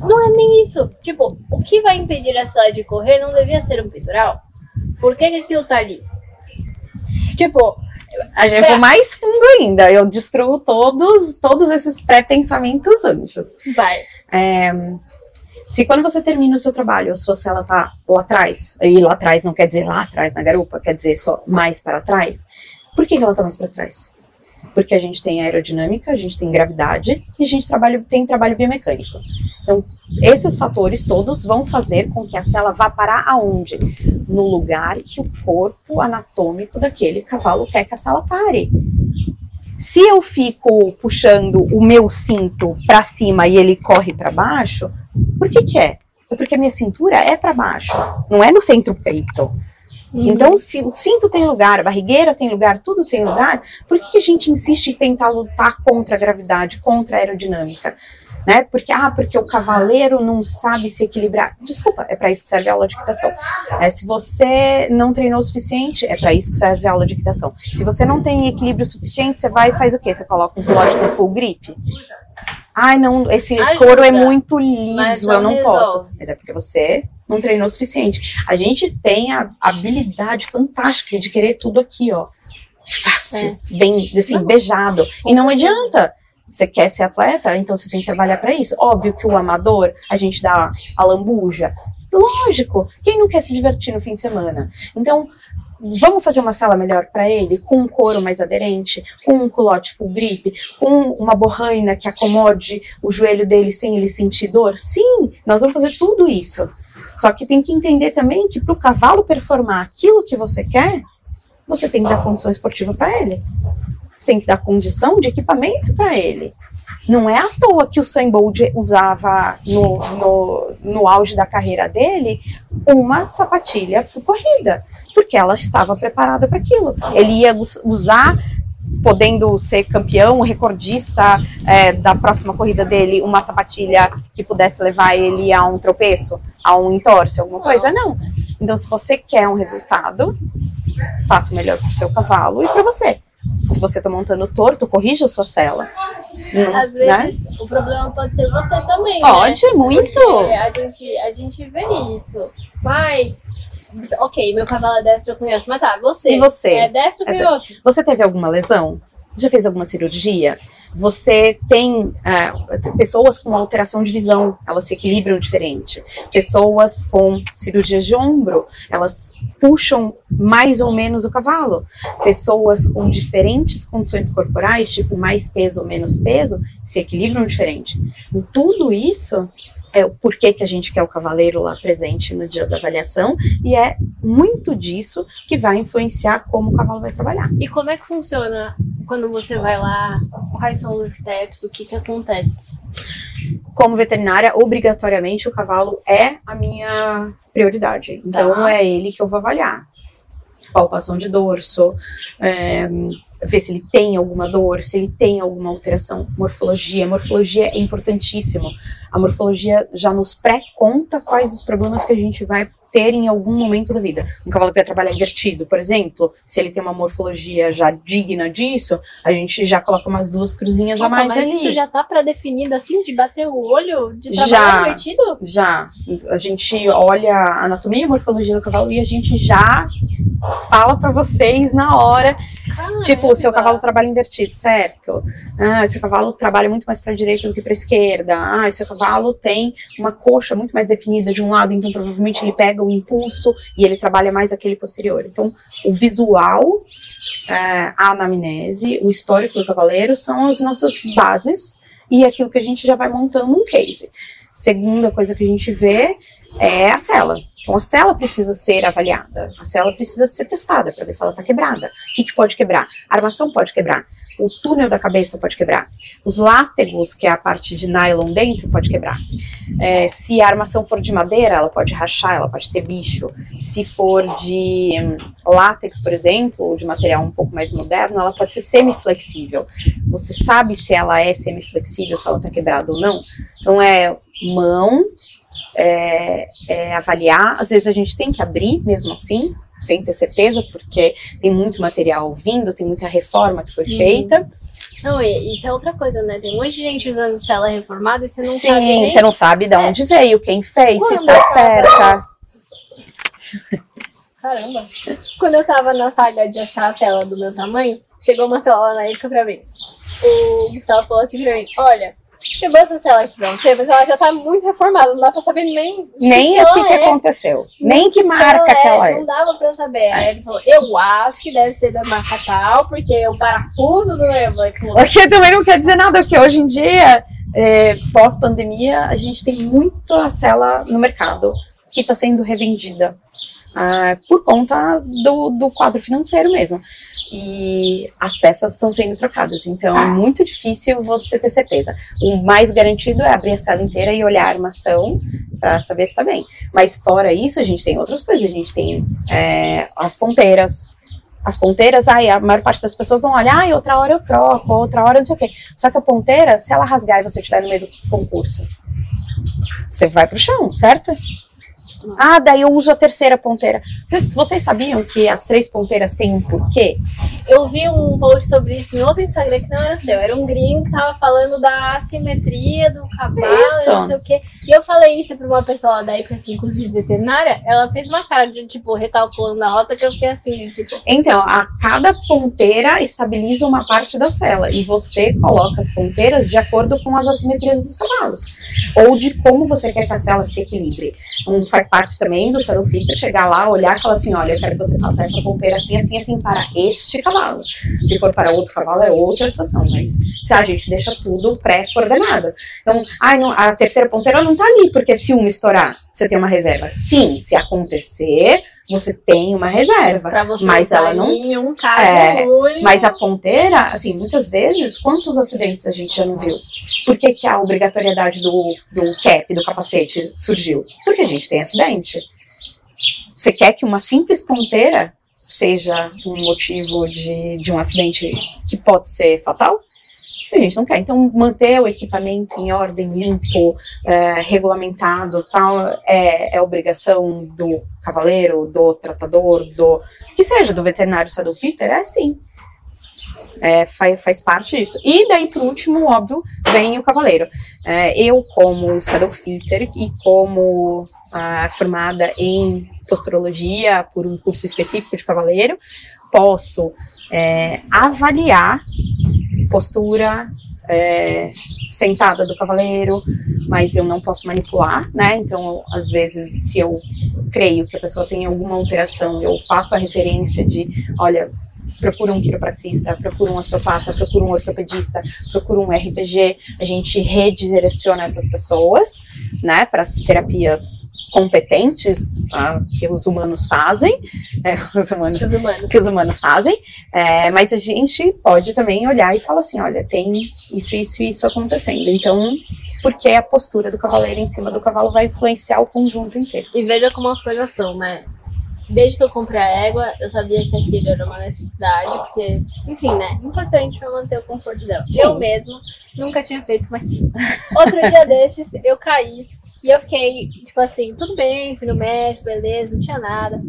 não é nem isso. Tipo, o que vai impedir a cela de correr não devia ser um peitoral? Por que, que aquilo tá ali? Tipo, A gente Pra- vou mais fundo ainda. Eu destruo todos, todos esses pré-pensamentos antes. vai. Se quando você termina o seu trabalho, a sua cela tá lá atrás, e lá atrás não quer dizer lá atrás na garupa, quer dizer só mais para trás, por que, que ela tá mais para trás? Porque a gente tem aerodinâmica, a gente tem gravidade e a gente trabalha, tem trabalho biomecânico. Então, esses fatores todos vão fazer com que a cela vá parar aonde? No lugar que o corpo anatômico daquele cavalo quer que a cela pare. Se eu fico puxando o meu cinto para cima e ele corre para baixo, por que que é? É porque a minha cintura é para baixo, não é no centro-peito. Então, se o cinto tem lugar, a barrigueira tem lugar, tudo tem lugar, por que, que a gente insiste em tentar lutar contra a gravidade, contra a aerodinâmica? Né? Porque, ah, porque o cavaleiro não sabe se equilibrar. Desculpa, é para isso que serve a aula de equitação. É, se você não treinou o suficiente, é para isso que serve a aula de equitação. Se você não tem equilíbrio suficiente, você vai e faz o quê? Você coloca um pilote com full grip? Ai, não, esse Ajuda, couro é muito liso, não eu não resolve. posso. Mas é porque você não treinou o suficiente. A gente tem a habilidade fantástica de querer tudo aqui, ó. Fácil, bem, assim, Não. beijado. E não adianta. Você quer ser atleta, então você tem que trabalhar para isso. Óbvio que o amador, a gente dá a lambuja. Lógico, quem não quer se divertir no fim de semana? Então, Vamos fazer uma sala melhor para ele, com um couro mais aderente, com um culote full grip, com uma borraina que acomode o joelho dele sem ele sentir dor? Sim, nós vamos fazer tudo isso. Só que tem que entender também que para o cavalo performar aquilo que você quer, você tem que dar condição esportiva para ele. Você tem que dar condição de equipamento para ele. Não é à toa que o Sam Bolt usava no, no, no auge da carreira dele uma sapatilha por corrida porque ela estava preparada para aquilo. Ele ia usar podendo ser campeão, recordista é, da próxima corrida dele, uma sapatilha que pudesse levar ele a um tropeço, a um entorce, alguma coisa? Não. Então, se você quer um resultado, faça o melhor para o seu cavalo e para você. Se você está montando torto, corrija a sua cela. Às né? vezes o problema pode ser você também. Pode, né? muito. Porque a gente, a gente vê isso. Pai, Ok, meu cavalo é destro canhoto, mas tá, você. E você? É destro é canhoto. Você teve alguma lesão? Já fez alguma cirurgia? Você tem é, pessoas com alteração de visão, elas se equilibram diferente. Pessoas com cirurgias de ombro, elas puxam mais ou menos o cavalo. Pessoas com diferentes condições corporais, tipo mais peso ou menos peso, se equilibram diferente. E tudo isso é o porquê que a gente quer o cavaleiro lá presente no dia da avaliação, e é muito disso que vai influenciar como o cavalo vai trabalhar. E como é que funciona quando você vai lá? Quais são os steps? O que, que acontece? Como veterinária, obrigatoriamente o cavalo é a minha prioridade. Então tá. é ele que eu vou avaliar. Palpação de dorso, é, ver se ele tem alguma dor, se ele tem alguma alteração, morfologia. Morfologia é importantíssimo. A morfologia já nos pré-conta quais os problemas que a gente vai ter em algum momento da vida. Um cavalo para trabalhar invertido, por exemplo, se ele tem uma morfologia já digna disso, a gente já coloca umas duas cruzinhas Nossa, a mais mas ali. isso já tá pré-definido assim, de bater o olho, de trabalhar já, invertido? Já. A gente olha a anatomia e morfologia do cavalo e a gente já fala para vocês na hora. Caramba. Tipo, o seu cavalo trabalha invertido, certo? Ah, seu cavalo trabalha muito mais para a direita do que para a esquerda. Ah, seu cavalo tem uma coxa muito mais definida de um lado, então provavelmente ele pega o impulso e ele trabalha mais aquele posterior. Então, o visual, é, a anamnese, o histórico do cavaleiro são as nossas bases e aquilo que a gente já vai montando um case. Segunda coisa que a gente vê é a cela. Então a cela precisa ser avaliada, a cela precisa ser testada para ver se ela está quebrada. O que, que, pode quebrar? A armação pode quebrar, o túnel da cabeça pode quebrar, os látegos, que é a parte de nylon dentro, pode quebrar. É, se a armação for de madeira, ela pode rachar, ela pode ter bicho. Se for de hum, látex, por exemplo, ou de material um pouco mais moderno, ela pode ser semiflexível. Você sabe se ela é semiflexível, se ela está quebrada ou não. Então é mão, é, é, avaliar. Às vezes a gente tem que abrir mesmo assim, sem ter certeza, porque tem muito material vindo, tem muita reforma que foi uhum. feita. Não, isso é outra coisa, né? Tem um monte de gente usando cela reformada e você não Sim, sabe. Sim, você não sabe de é. onde veio, quem fez, Quando se tá certa. Caramba. Quando eu tava na saga de achar a cela do meu tamanho, chegou uma cela na época pra mim. O Gustavo falou assim pra mim: Olha, Chegou essa cela aqui pra você, mas ela já tá muito reformada, não dá pra saber nem. Nem o que, que, é. aconteceu. Nem, nem que, que marca que ela é. Não dava pra saber. Aí ele falou: eu acho que deve ser da marca tal, porque o parafuso do levante. Porque também não quer dizer nada, porque hoje em dia, é, pós-pandemia, a gente tem muita cela no mercado que está sendo revendida. Ah, por conta do, do quadro financeiro mesmo e as peças estão sendo trocadas. Então é muito difícil você ter certeza. O mais garantido é abrir a sala inteira e olhar a armação para saber se está bem. Mas fora isso, a gente tem outras coisas. A gente tem é, as ponteiras. As ponteiras, ai, a maior parte das pessoas não olha, ai, outra hora eu troco, outra hora não sei o quê. Só que a ponteira, se ela rasgar e você estiver no meio do concurso, você vai pro chão, certo? Ah, daí eu uso a terceira ponteira. Vocês, vocês, sabiam que as três ponteiras têm um porquê? Eu vi um post sobre isso em outro Instagram que não era seu. Era um gringo que tava falando da assimetria do cavalo, isso. não sei o quê. E eu falei isso pra uma pessoa da época, que inclusive veterinária, ela fez uma cara de, tipo, recalculando a rota, que eu fiquei assim, tipo... Então, a cada ponteira estabiliza uma parte da cela. E você coloca as ponteiras de acordo com as assimetrias dos cavalos. Ou de como você quer que a cela se equilibre. Um faz parte também do fitter chegar lá, olhar e falar assim, olha, eu quero que você faça essa ponteira assim, assim, assim para este cavalo. Se for para outro cavalo é outra situação, mas se a gente deixa tudo pré-coordenado. Então, ah, não, a terceira ponteira não tá ali, porque se uma estourar, você tem uma reserva. Sim, se acontecer, você tem uma reserva. Pra você mas ela não um caso É, ruim. mas a ponteira, assim, muitas vezes, quantos acidentes a gente já não viu? Por que, que a obrigatoriedade do, do cap, do capacete, surgiu? Porque a gente tem acidente. Você quer que uma simples ponteira seja um motivo de, de um acidente que pode ser fatal? A gente não quer. Então, manter o equipamento em ordem, limpo, é, regulamentado, tal, é, é obrigação do cavaleiro, do tratador, do que seja, do veterinário saddle fitter, é sim. É, faz, faz parte disso. E daí, por último, óbvio, vem o cavaleiro. É, eu, como saddle fitter e como ah, formada em posturologia por um curso específico de cavaleiro, posso é, avaliar postura é, sentada do cavaleiro, mas eu não posso manipular, né? Então, às vezes, se eu creio que a pessoa tem alguma alteração, eu faço a referência de, olha, procura um quiropraxista, procura um osteopata, procura um ortopedista, procura um RPG, a gente redireciona essas pessoas, né, para as terapias competentes tá, que os humanos fazem, é, os humanos Os humanos. que os humanos fazem, é, mas a gente pode também olhar e falar assim, olha, tem isso, isso e isso acontecendo. Então, porque a postura do cavaleiro em cima do cavalo vai influenciar o conjunto inteiro. E veja como as coisas são, né? Desde que eu comprei a égua, eu sabia que aquilo era uma necessidade, porque, enfim, né? Importante pra manter o conforto dela. Sim. Eu mesma nunca tinha feito uma Outro dia desses, eu caí e eu fiquei, tipo assim, tudo bem, fui no médico, beleza, não tinha nada.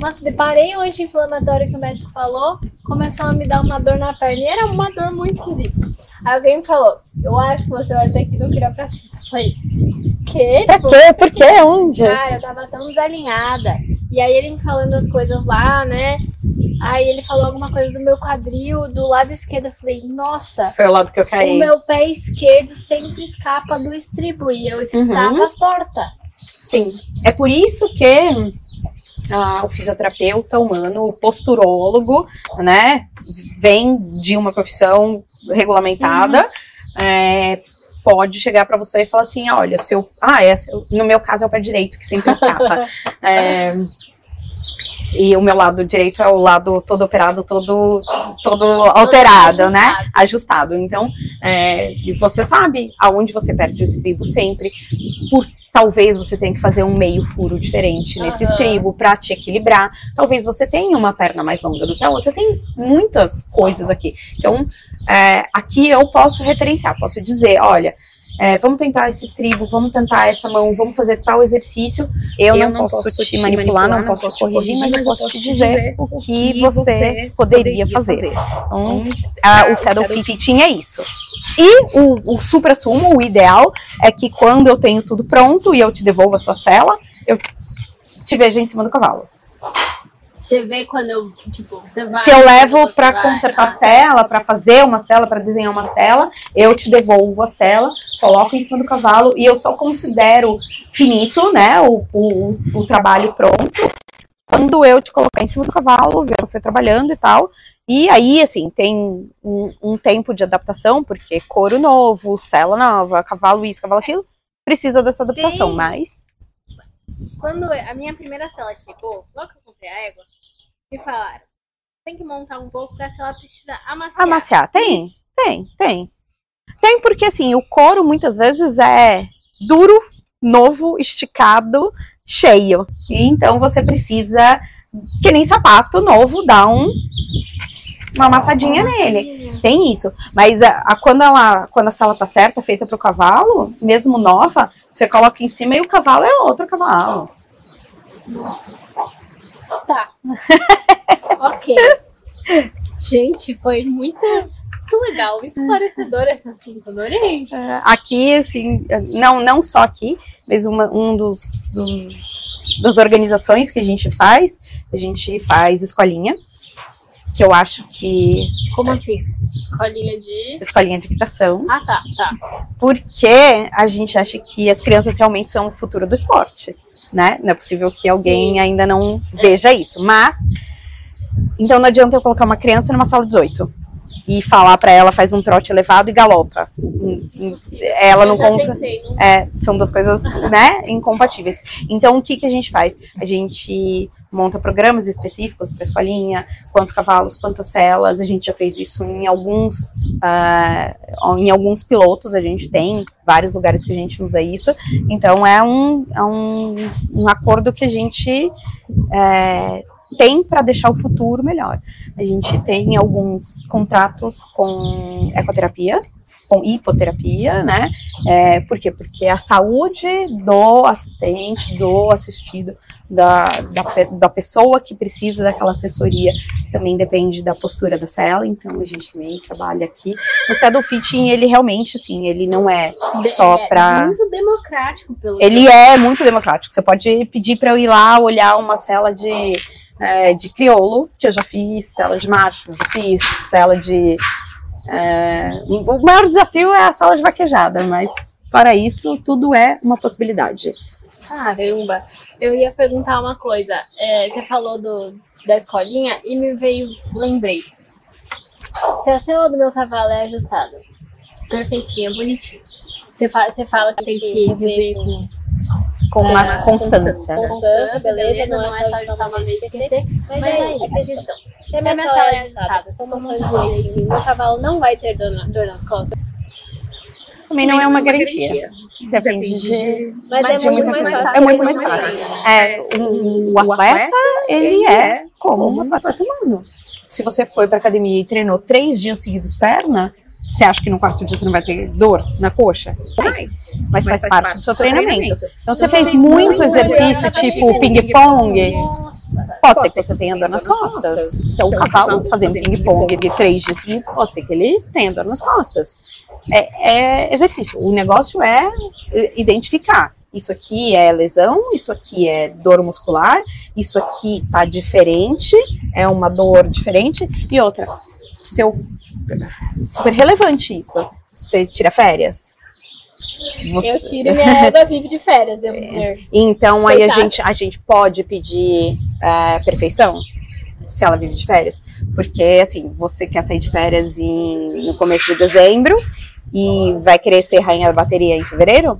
Mas deparei o anti-inflamatório que o médico falou, começou a me dar uma dor na perna. E era uma dor muito esquisita. Aí alguém me falou, eu acho que você vai ter que ir no quiropraxista. Eu falei, que? Tipo, quê? Por quê? Onde? Cara, eu tava tão desalinhada. E aí ele me falando as coisas lá, né? Aí ele falou alguma coisa do meu quadril, do lado esquerdo. Eu falei, nossa, Foi o lado que eu o caí. meu pé esquerdo sempre escapa do estribo. E eu estava torta. Sim. É por isso que ah, o fisioterapeuta humano, o posturólogo, né, vem de uma profissão regulamentada, é, pode chegar para você e falar assim, olha, seu, ah, é, no meu caso é o pé direito que sempre escapa. É, e o meu lado direito é o lado todo operado, todo, todo alterado, ajustado. né? Ajustado. Então, é, e você sabe aonde você perde o estribo sempre. Por, talvez você tenha que fazer um meio furo diferente nesse Aham. estribo para te equilibrar. Talvez você tenha uma perna mais longa do que a outra. Tem muitas coisas aqui. Então, é, aqui eu posso referenciar, posso dizer, olha. É, vamos tentar esse estribo, vamos tentar essa mão, vamos fazer tal exercício. Eu, não, posso, te manipular, não posso te corrigir, mas eu posso te dizer o que você poderia fazer. Então, a- o Saddle Fitting é isso. E o, o supra-sumo, o ideal, é que quando eu tenho tudo pronto e eu te devolvo a sua cela, eu te vejo em cima do cavalo. Você vê quando eu, tipo, você vai. Se eu levo para consertar a cela, para fazer uma cela, para desenhar uma cela, eu te devolvo a cela, coloco em cima do cavalo e eu só considero finito, né, o, o, o trabalho pronto, quando eu te colocar em cima do cavalo, ver você trabalhando e tal. E aí, assim, tem um, um tempo de adaptação, porque couro novo, cela nova, cavalo isso, cavalo aquilo, precisa dessa adaptação, Tem. mas Quando a minha primeira cela chegou, logo que eu comprei a égua, me falaram: tem que montar um pouco, porque a cela precisa amaciar. Amaciar, tem, tem, tem. Tem porque, assim, o couro muitas vezes é duro, novo, esticado, cheio. Então você precisa, que nem sapato novo, dar um, uma amassadinha nele. Tem isso. Mas a, a- quando, ela, quando a sala tá certa, feita pro cavalo, mesmo nova, você coloca em cima e o cavalo é outro cavalo. Tá. ok. Gente, foi muito, muito legal, muito esclarecedor esse assunto. Adorei. É, Aqui, assim, não, não só aqui, mas uma, um dos, dos das organizações que a gente faz, a gente faz escolinha, que eu acho que Como assim? Escolinha de. escolinha de equitação, Ah, tá, tá. porque a gente acha que as crianças realmente são o futuro do esporte. Né? Não é possível que alguém Sim. ainda não veja isso. Mas, então não adianta eu colocar uma criança numa sala 18 e falar para ela faz um trote elevado e galopa. Ela não conta. É, são duas coisas, né, incompatíveis. Então o que que a gente faz? A gente monta programas específicos para escolinha, quantos cavalos, quantas celas. A gente já fez isso em alguns, uh, em alguns pilotos. A gente tem vários lugares que a gente usa isso. Então é um, é um, um acordo que a gente é, tem para deixar o futuro melhor. A gente tem alguns contratos com ecoterapia, com hipoterapia, né? É, por quê? Porque a saúde do assistente, do assistido, da, da, da, pessoa que precisa daquela assessoria também depende da postura da cela, então a gente também trabalha aqui. O Saddle Fitting, ele realmente, assim, ele não é só para... É muito democrático, pelo Ele é muito democrático, você pode pedir para eu ir lá olhar uma cela de é, de crioulo, que eu já fiz, cela de macho, já fiz, cela de. É, o maior desafio é a sala de vaquejada, mas para isso tudo é uma possibilidade. Caramba! Eu ia perguntar uma coisa. É, você falou do, da escolinha e me veio, lembrei. Se a cela do meu cavalo é ajustada, perfeitinha, bonitinha. Você fala, você fala que tem que rever com com uma constância. Constância, beleza, não é só ajustar uma vez e esquecer. Mas aí, a questão. Se a minha tela é ajustada, se eu tô falando direitinho, meu cavalo não vai ter dor, dor nas costas. Também não é uma garantia. Depende de. Mas é muito mais fácil. É muito mais fácil. É, o atleta, ele é como um atleta humano. Se você foi para academia e treinou três dias seguidos perna, você acha que no quarto dia você não vai ter dor na coxa? Vai. Mas, Mas faz, faz, parte do seu treinamento. treinamento. Então você fez muito exercício, tipo ping-pong. Pode ser que você tenha dor nas costas. Então, o então, cavalo fazendo ping-pong de três dias seguidos, pode ser que ele tenha dor nas costas. É, é exercício. O negócio é identificar. Isso aqui é lesão, isso aqui é dor muscular, isso aqui tá diferente, é uma dor diferente. E outra, se eu super relevante isso. Você tira férias? Você... Eu tiro minha égua vive de férias, devo dizer. Então aí a gente, a gente pode pedir é, perfeição se ela vive de férias. Porque assim, você quer sair de férias em, no começo de dezembro e vai querer ser rainha da bateria em fevereiro?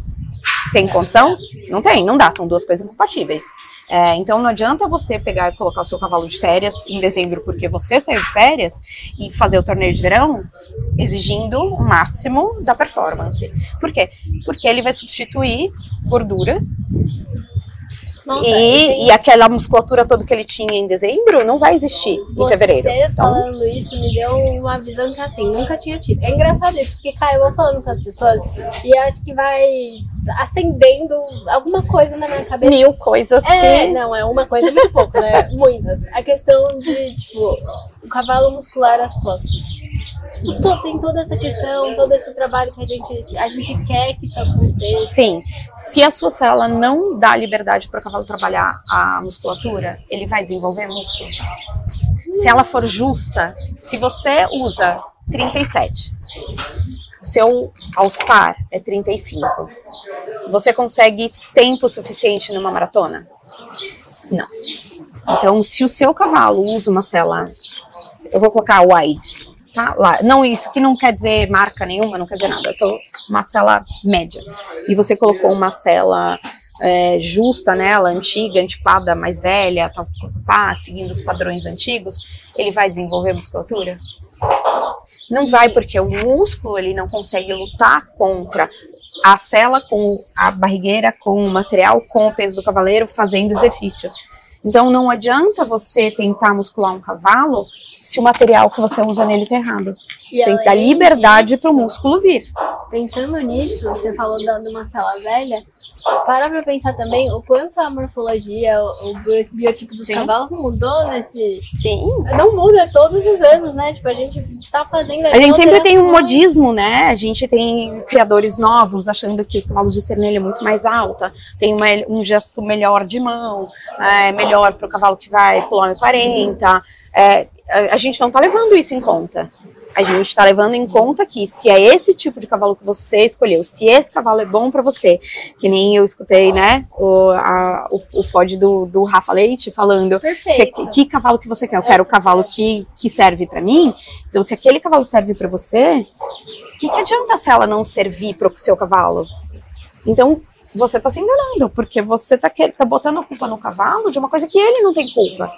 Tem condição? Não tem, não dá, são duas coisas incompatíveis. É, então não adianta você pegar e colocar o seu cavalo de férias em dezembro porque você saiu de férias e fazer o torneio de verão exigindo o máximo da performance. Por quê? Porque ele vai substituir gordura e, e, aquela musculatura toda que ele tinha em dezembro não vai existir em Você fevereiro. Você então... falando isso me deu uma visão que assim, nunca tinha tido. É engraçado isso, porque cara, eu vou falando com as pessoas e acho que vai acendendo alguma coisa na minha cabeça. Mil coisas é, que. Não, é uma coisa muito pouco, né? Muitas. A questão de, tipo, o cavalo muscular às costas tem toda essa questão, todo esse trabalho que a gente, a gente quer que isso aconteça. Sim. Se a sua célula não dá liberdade para o cavalo trabalhar a musculatura, ele vai desenvolver músculo. Se ela for justa, se você usa 37, seu All-Star é 35, você consegue tempo suficiente numa maratona? Não. Então, se o seu cavalo usa uma célula, eu vou colocar wide, tá lá. Não isso, que não quer dizer marca nenhuma, não quer dizer nada. Eu tô uma cela média. E você colocou uma cela é, justa nela, antiga, antiquada, mais velha, tá, tá seguindo os padrões antigos, ele vai desenvolver musculatura? Não vai, porque o músculo ele não consegue lutar contra a cela com a barrigueira, com o material, com o peso do cavaleiro, fazendo exercício. Então não adianta você tentar muscular um cavalo se o material que você usa nele está errado. E você dá liberdade para o músculo vir. Pensando nisso, você falou de uma cela velha, para pra pensar também o quanto a morfologia, o, biotipo dos Sim. cavalos mudou nesse. Sim. Não muda todos os anos, né? Tipo, a gente tá fazendo. A gente sempre tem um modismo, né? A gente tem criadores novos achando que os cavalos de cernelha é muito mais alta, tem uma, um gesto melhor de mão, é melhor para o cavalo que vai pular 40. É, a gente não tá levando isso em conta. A gente está levando em conta que se é esse tipo de cavalo que você escolheu, se esse cavalo é bom para você, que nem eu escutei, né, o, a, o, o pod do, do Rafa Leite falando se, que cavalo que você quer. Eu quero o cavalo que, que serve para mim. Então, se aquele cavalo serve para você, o que, que adianta se ela não servir para o seu cavalo? Então, você está se enganando, porque você está tá botando a culpa no cavalo de uma coisa que ele não tem culpa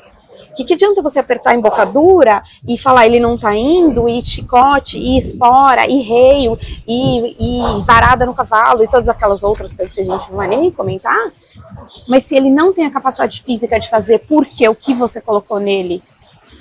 que, que adianta você apertar a embocadura e falar ele não tá indo, e chicote, e espora, e reio, e, e varada no cavalo, e todas aquelas outras coisas que a gente não vai nem comentar, mas se ele não tem a capacidade física de fazer porque o que você colocou nele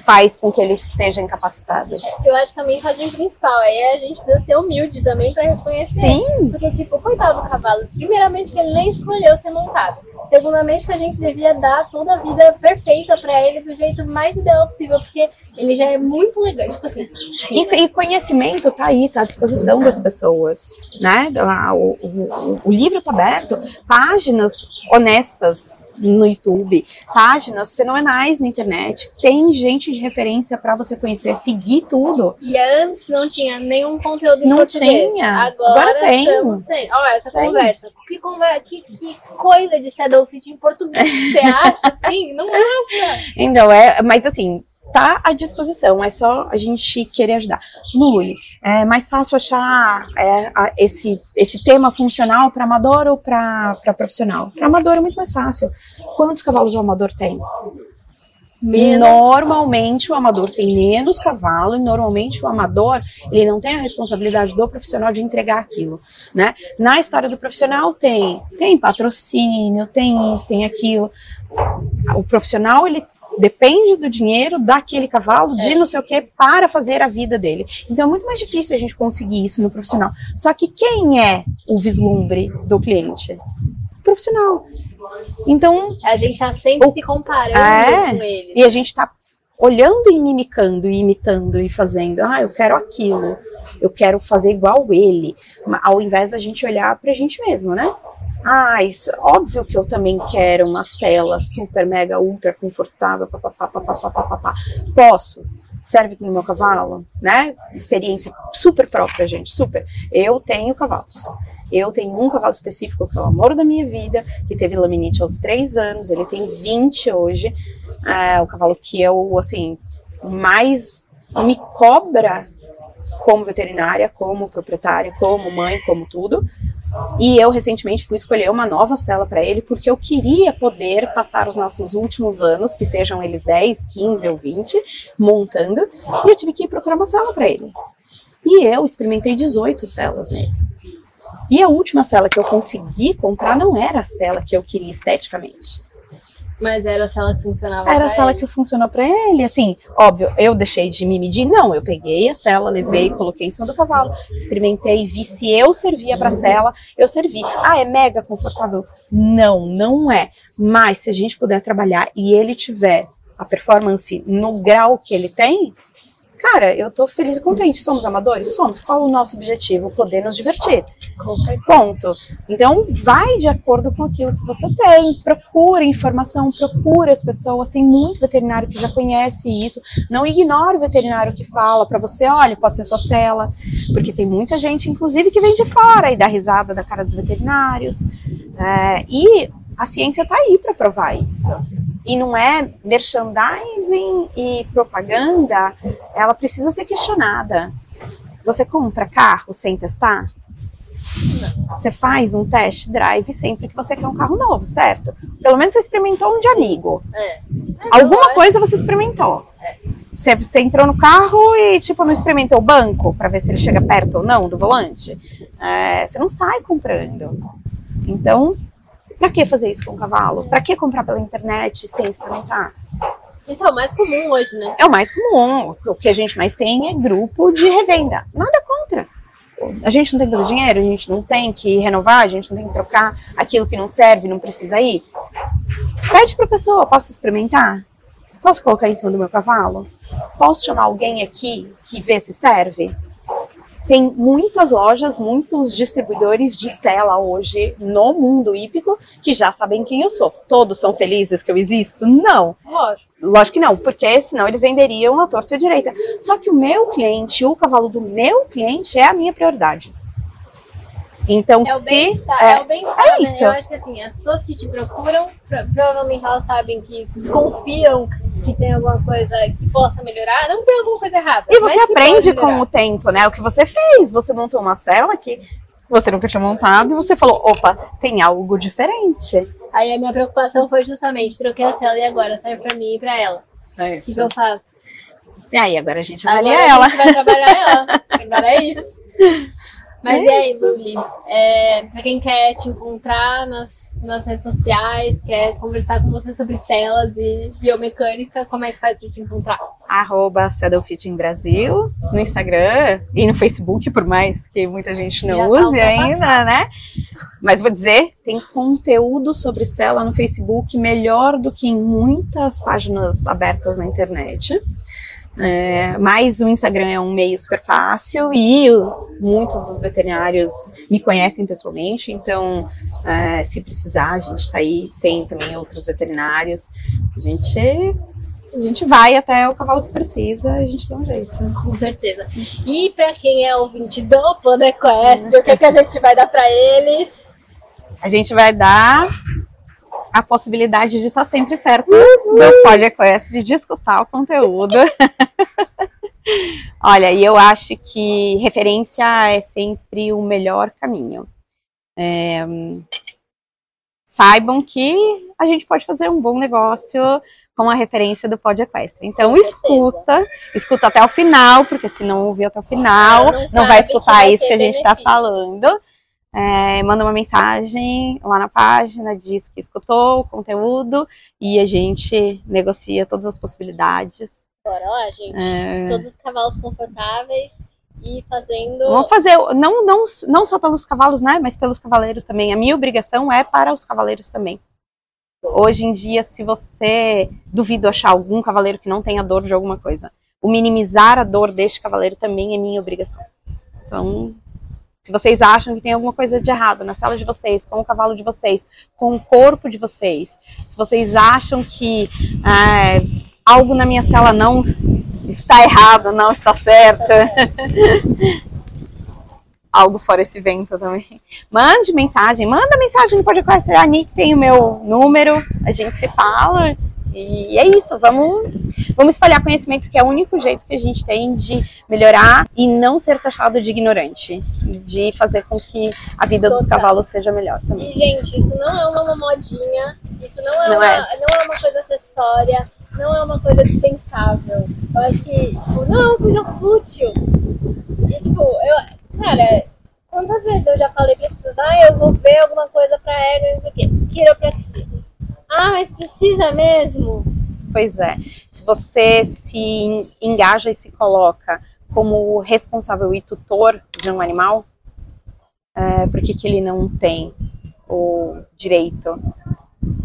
faz com que ele esteja incapacitado. Eu acho que a mensagem principal é a gente precisa ser humilde também para reconhecer. Sim. Porque, tipo, coitado do cavalo, primeiramente que ele nem escolheu ser montado. Segundamente que a gente devia dar toda a vida perfeita para ele do jeito mais ideal possível, porque ele já é muito legal, tipo assim. E, e, conhecimento tá aí, tá à disposição das pessoas, né? O, o, o livro tá aberto, páginas honestas no YouTube, páginas fenomenais na internet. Tem gente de referência para você conhecer, seguir tudo. E antes não tinha nenhum conteúdo em não português. tinha. Agora, Agora tem. Estamos, tem. Olha essa tem. conversa. Que, conversa que, que coisa de saddle fit em português. Você acha assim? Não acha? Então, é, mas assim, tá à disposição, é só a gente querer ajudar. Luli, é mais fácil achar é, a, esse, esse tema funcional para amador ou para profissional? Para amador é muito mais fácil. Quantos cavalos o amador tem? Menos. Normalmente o amador tem menos cavalo e normalmente o amador ele não tem a responsabilidade do profissional de entregar aquilo, né? Na história do profissional tem tem patrocínio, tem isso, tem aquilo. O profissional ele depende do dinheiro daquele cavalo, de é. não sei o que, para fazer a vida dele. Então é muito mais difícil a gente conseguir isso no profissional. Só que quem é o vislumbre do cliente? O profissional. Então. A gente está sempre o, se comparando é, com ele. E a gente está olhando e mimicando, e imitando e fazendo. Ah, eu quero aquilo. Eu quero fazer igual ele. Ao invés da gente olhar para a gente mesmo, né? Ah, isso, óbvio que eu também quero uma cela super, mega, ultra confortável, papapá, papapá, papapá. Posso? Serve para o meu cavalo, né? Experiência super própria, gente, super. Eu tenho cavalos. Eu tenho um cavalo específico que é o amor da minha vida, que teve laminite aos 3 anos, ele tem 20 hoje. É o cavalo que eu, assim, mais me cobra como veterinária, como proprietária, como mãe, como tudo. E eu recentemente fui escolher uma nova cela para ele porque eu queria poder passar os nossos últimos anos, que sejam eles 10, 15 ou 20, montando, e eu tive que procurar uma cela para ele. E eu experimentei 18 celas nele. E a última cela que eu consegui comprar não era a cela que eu queria esteticamente. Mas era a sala que funcionava Era a sala ele. que funcionou para ele, assim, óbvio, eu deixei de me medir, não, eu peguei a cela, levei, coloquei em cima do cavalo, experimentei, vi se eu servia para a cela, eu servi. Ah, é mega confortável? Não, não é. Mas se a gente puder trabalhar e ele tiver a performance no grau que ele tem, Cara, eu tô feliz e contente. Somos amadores? Somos. Qual o nosso objetivo? Poder nos divertir. Ponto. Então, vai de acordo com aquilo que você tem. Procura informação, procura as pessoas. Tem muito veterinário que já conhece isso. Não ignore o veterinário que fala para você, olha, pode ser sua cela. Porque tem muita gente, inclusive, que vem de fora e dá risada da cara dos veterinários. É, e a ciência tá aí para provar isso e não é merchandising e propaganda, ela precisa ser questionada. Você compra carro sem testar? Você faz um test drive sempre que você quer um carro novo, certo? Pelo menos você experimentou um de amigo. É. É, Alguma coisa você experimentou. É. Você, você, entrou no carro e, tipo, não experimentou o banco para ver se ele chega perto ou não do volante. É, você não sai comprando. Então, para que fazer isso com o cavalo? Para que comprar pela internet sem experimentar? Isso é o mais comum hoje, né? É o mais comum. O que a gente mais tem é grupo de revenda. Nada contra. A gente não tem que fazer dinheiro, a gente não tem que renovar, a gente não tem que trocar aquilo que não serve, não precisa ir. Pede para a pessoa, posso experimentar? Posso colocar em cima do meu cavalo? Posso chamar alguém aqui que vê se serve? Tem muitas lojas, muitos distribuidores de cela hoje no mundo hípico que já sabem quem eu sou. Todos são felizes que eu existo? Não. Lógico. Lógico que não, porque senão eles venderiam a torta direita. Só que o meu cliente, o cavalo do meu cliente é a minha prioridade. Então, É se. é, é, o bem-estar, é né? isso. Eu acho que assim, as pessoas que te procuram, pro- provavelmente elas sabem que desconfiam que tem alguma coisa que possa melhorar. Não tem alguma coisa errada. E você aprende com o tempo, né? O que você fez. Você montou uma cela que você nunca tinha montado e você falou: opa, tem algo diferente. Aí a minha preocupação foi justamente, troquei a cela e agora serve pra mim e pra ela. É O que, que eu faço? E aí, agora a gente avalia Agora ela. a gente vai trabalhar ela. Agora é isso. Mas É aí, isso. Luli? É, pra quem quer te encontrar nas, nas redes sociais, quer conversar com você sobre celas e biomecânica, como é que faz pra te encontrar? Arroba Saddlefit Brasil, no Instagram e no Facebook, por mais que muita gente não Já tá use ultrapassado. ainda, né? Mas vou dizer, tem conteúdo sobre cela no Facebook melhor do que em muitas páginas abertas na internet. É, mas o Instagram é um meio super fácil e muitos dos veterinários me conhecem pessoalmente, então é, se precisar, a gente tá aí, tem também outros veterinários. A gente, a gente vai até o cavalo que precisa, a gente dá um jeito. Com certeza. E pra quem é ouvinte do Poder Equestre, o que, que a gente vai dar pra eles? A gente vai dar a possibilidade de estar sempre perto do Pod Equestre, de escutar o conteúdo. Olha, e eu acho que referência é sempre o melhor caminho. É, saibam que a gente pode fazer um bom negócio com a referência do Pod Equestre. Então, escuta, escuta até o final, porque se não ouvir até o final, Ah, não não, vai que escutar vai isso ter que a gente está falando. É, manda uma mensagem lá na página, diz que escutou o conteúdo e a gente negocia todas as possibilidades. Bora lá, gente. É, Todos os cavalos confortáveis e fazendo. Vamos fazer, não, não, não só pelos cavalos, né, mas pelos cavaleiros também. A minha obrigação é para os cavaleiros também. Hoje em dia, se você duvida achar algum cavaleiro que não tenha dor de alguma coisa, o minimizar a dor deste cavaleiro também é minha obrigação. Então, se vocês acham que tem alguma coisa de errado na sala de vocês, com o cavalo de vocês, com o corpo de vocês, se vocês acham que é, algo na minha cela não está errado, não está certo, algo fora esse vento também. Mande mensagem, manda mensagem no podcast. A Nick tem o meu número, a gente se fala. E é isso, vamos, vamos espalhar conhecimento, que é o único jeito que a gente tem de melhorar e não ser taxado de ignorante. De fazer com que a vida dos Total. cavalos seja melhor também. E, gente, isso não é uma modinha, isso não é, Não uma, é. não é uma coisa acessória, não é uma coisa dispensável. Eu acho que, tipo, não é uma coisa fútil. E, tipo, eu, cara, quantas vezes eu já falei pra pessoas, ah, eu vou ver alguma coisa pra ego, não sei o quê. Quiropraxia. Ah, mas precisa mesmo? Pois é. Se você se engaja e se coloca como responsável e tutor de um animal, é, por que, que ele não tem o direito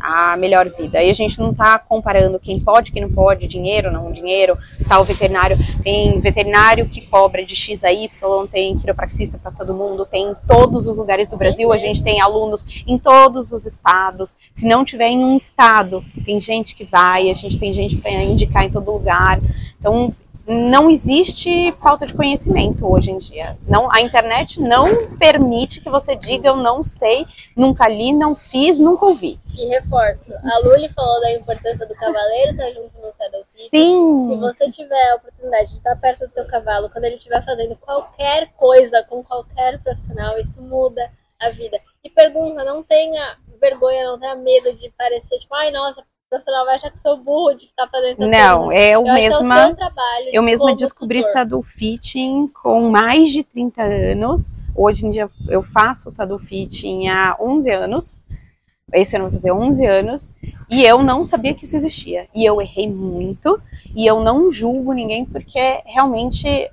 à melhor vida? Aí a gente não está comparando quem pode, quem não pode, dinheiro, não dinheiro, tal veterinário. Tem veterinário que cobra de X a Y, tem quiropraxista para todo mundo, tem em todos os lugares do Brasil, a gente tem alunos em todos os estados. Se não tiver em um estado, tem gente que vai, a gente tem gente para indicar em todo lugar. Então, não existe falta de conhecimento hoje em dia. Não, a internet não permite que você diga eu não sei, nunca li, não fiz, nunca ouvi. E reforço, a Luli falou da importância do cavaleiro estar junto no saddle fit. Se Sim. você tiver a oportunidade de estar perto do seu cavalo, quando ele estiver fazendo qualquer coisa com qualquer profissional, isso muda a vida. E pergunta, não tenha vergonha, não tenha medo de parecer tipo, ai nossa, profissional vai achar que sou burro de ficar fazendo essas Não, coisas. é eu Eu é o mesma. trabalho. Eu mesma descobri tutor. saddle fitting com mais de 30 anos. Hoje em dia eu faço saddle fitting há 11 anos. Esse ano eu vou fazer 11 anos. E eu não sabia que isso existia. E eu errei muito. E eu não julgo ninguém porque realmente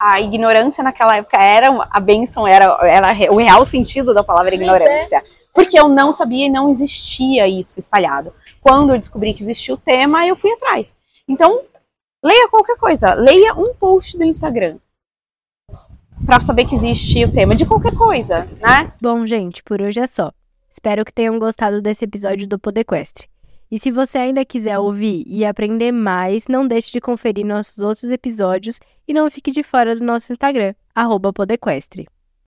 a ignorância naquela época era a benção, era, era o real sentido da palavra Mas é. Porque eu não sabia e não existia isso espalhado. Quando eu descobri que existia o tema, eu fui atrás. Então, leia qualquer coisa. Leia um post do Instagram. Pra saber que existe o tema de qualquer coisa, né? Bom, gente, por hoje é só. Espero que tenham gostado desse episódio do Podequestre. E se você ainda quiser ouvir e aprender mais, não deixe de conferir nossos outros episódios e não fique de fora do nosso Instagram, Podequestre.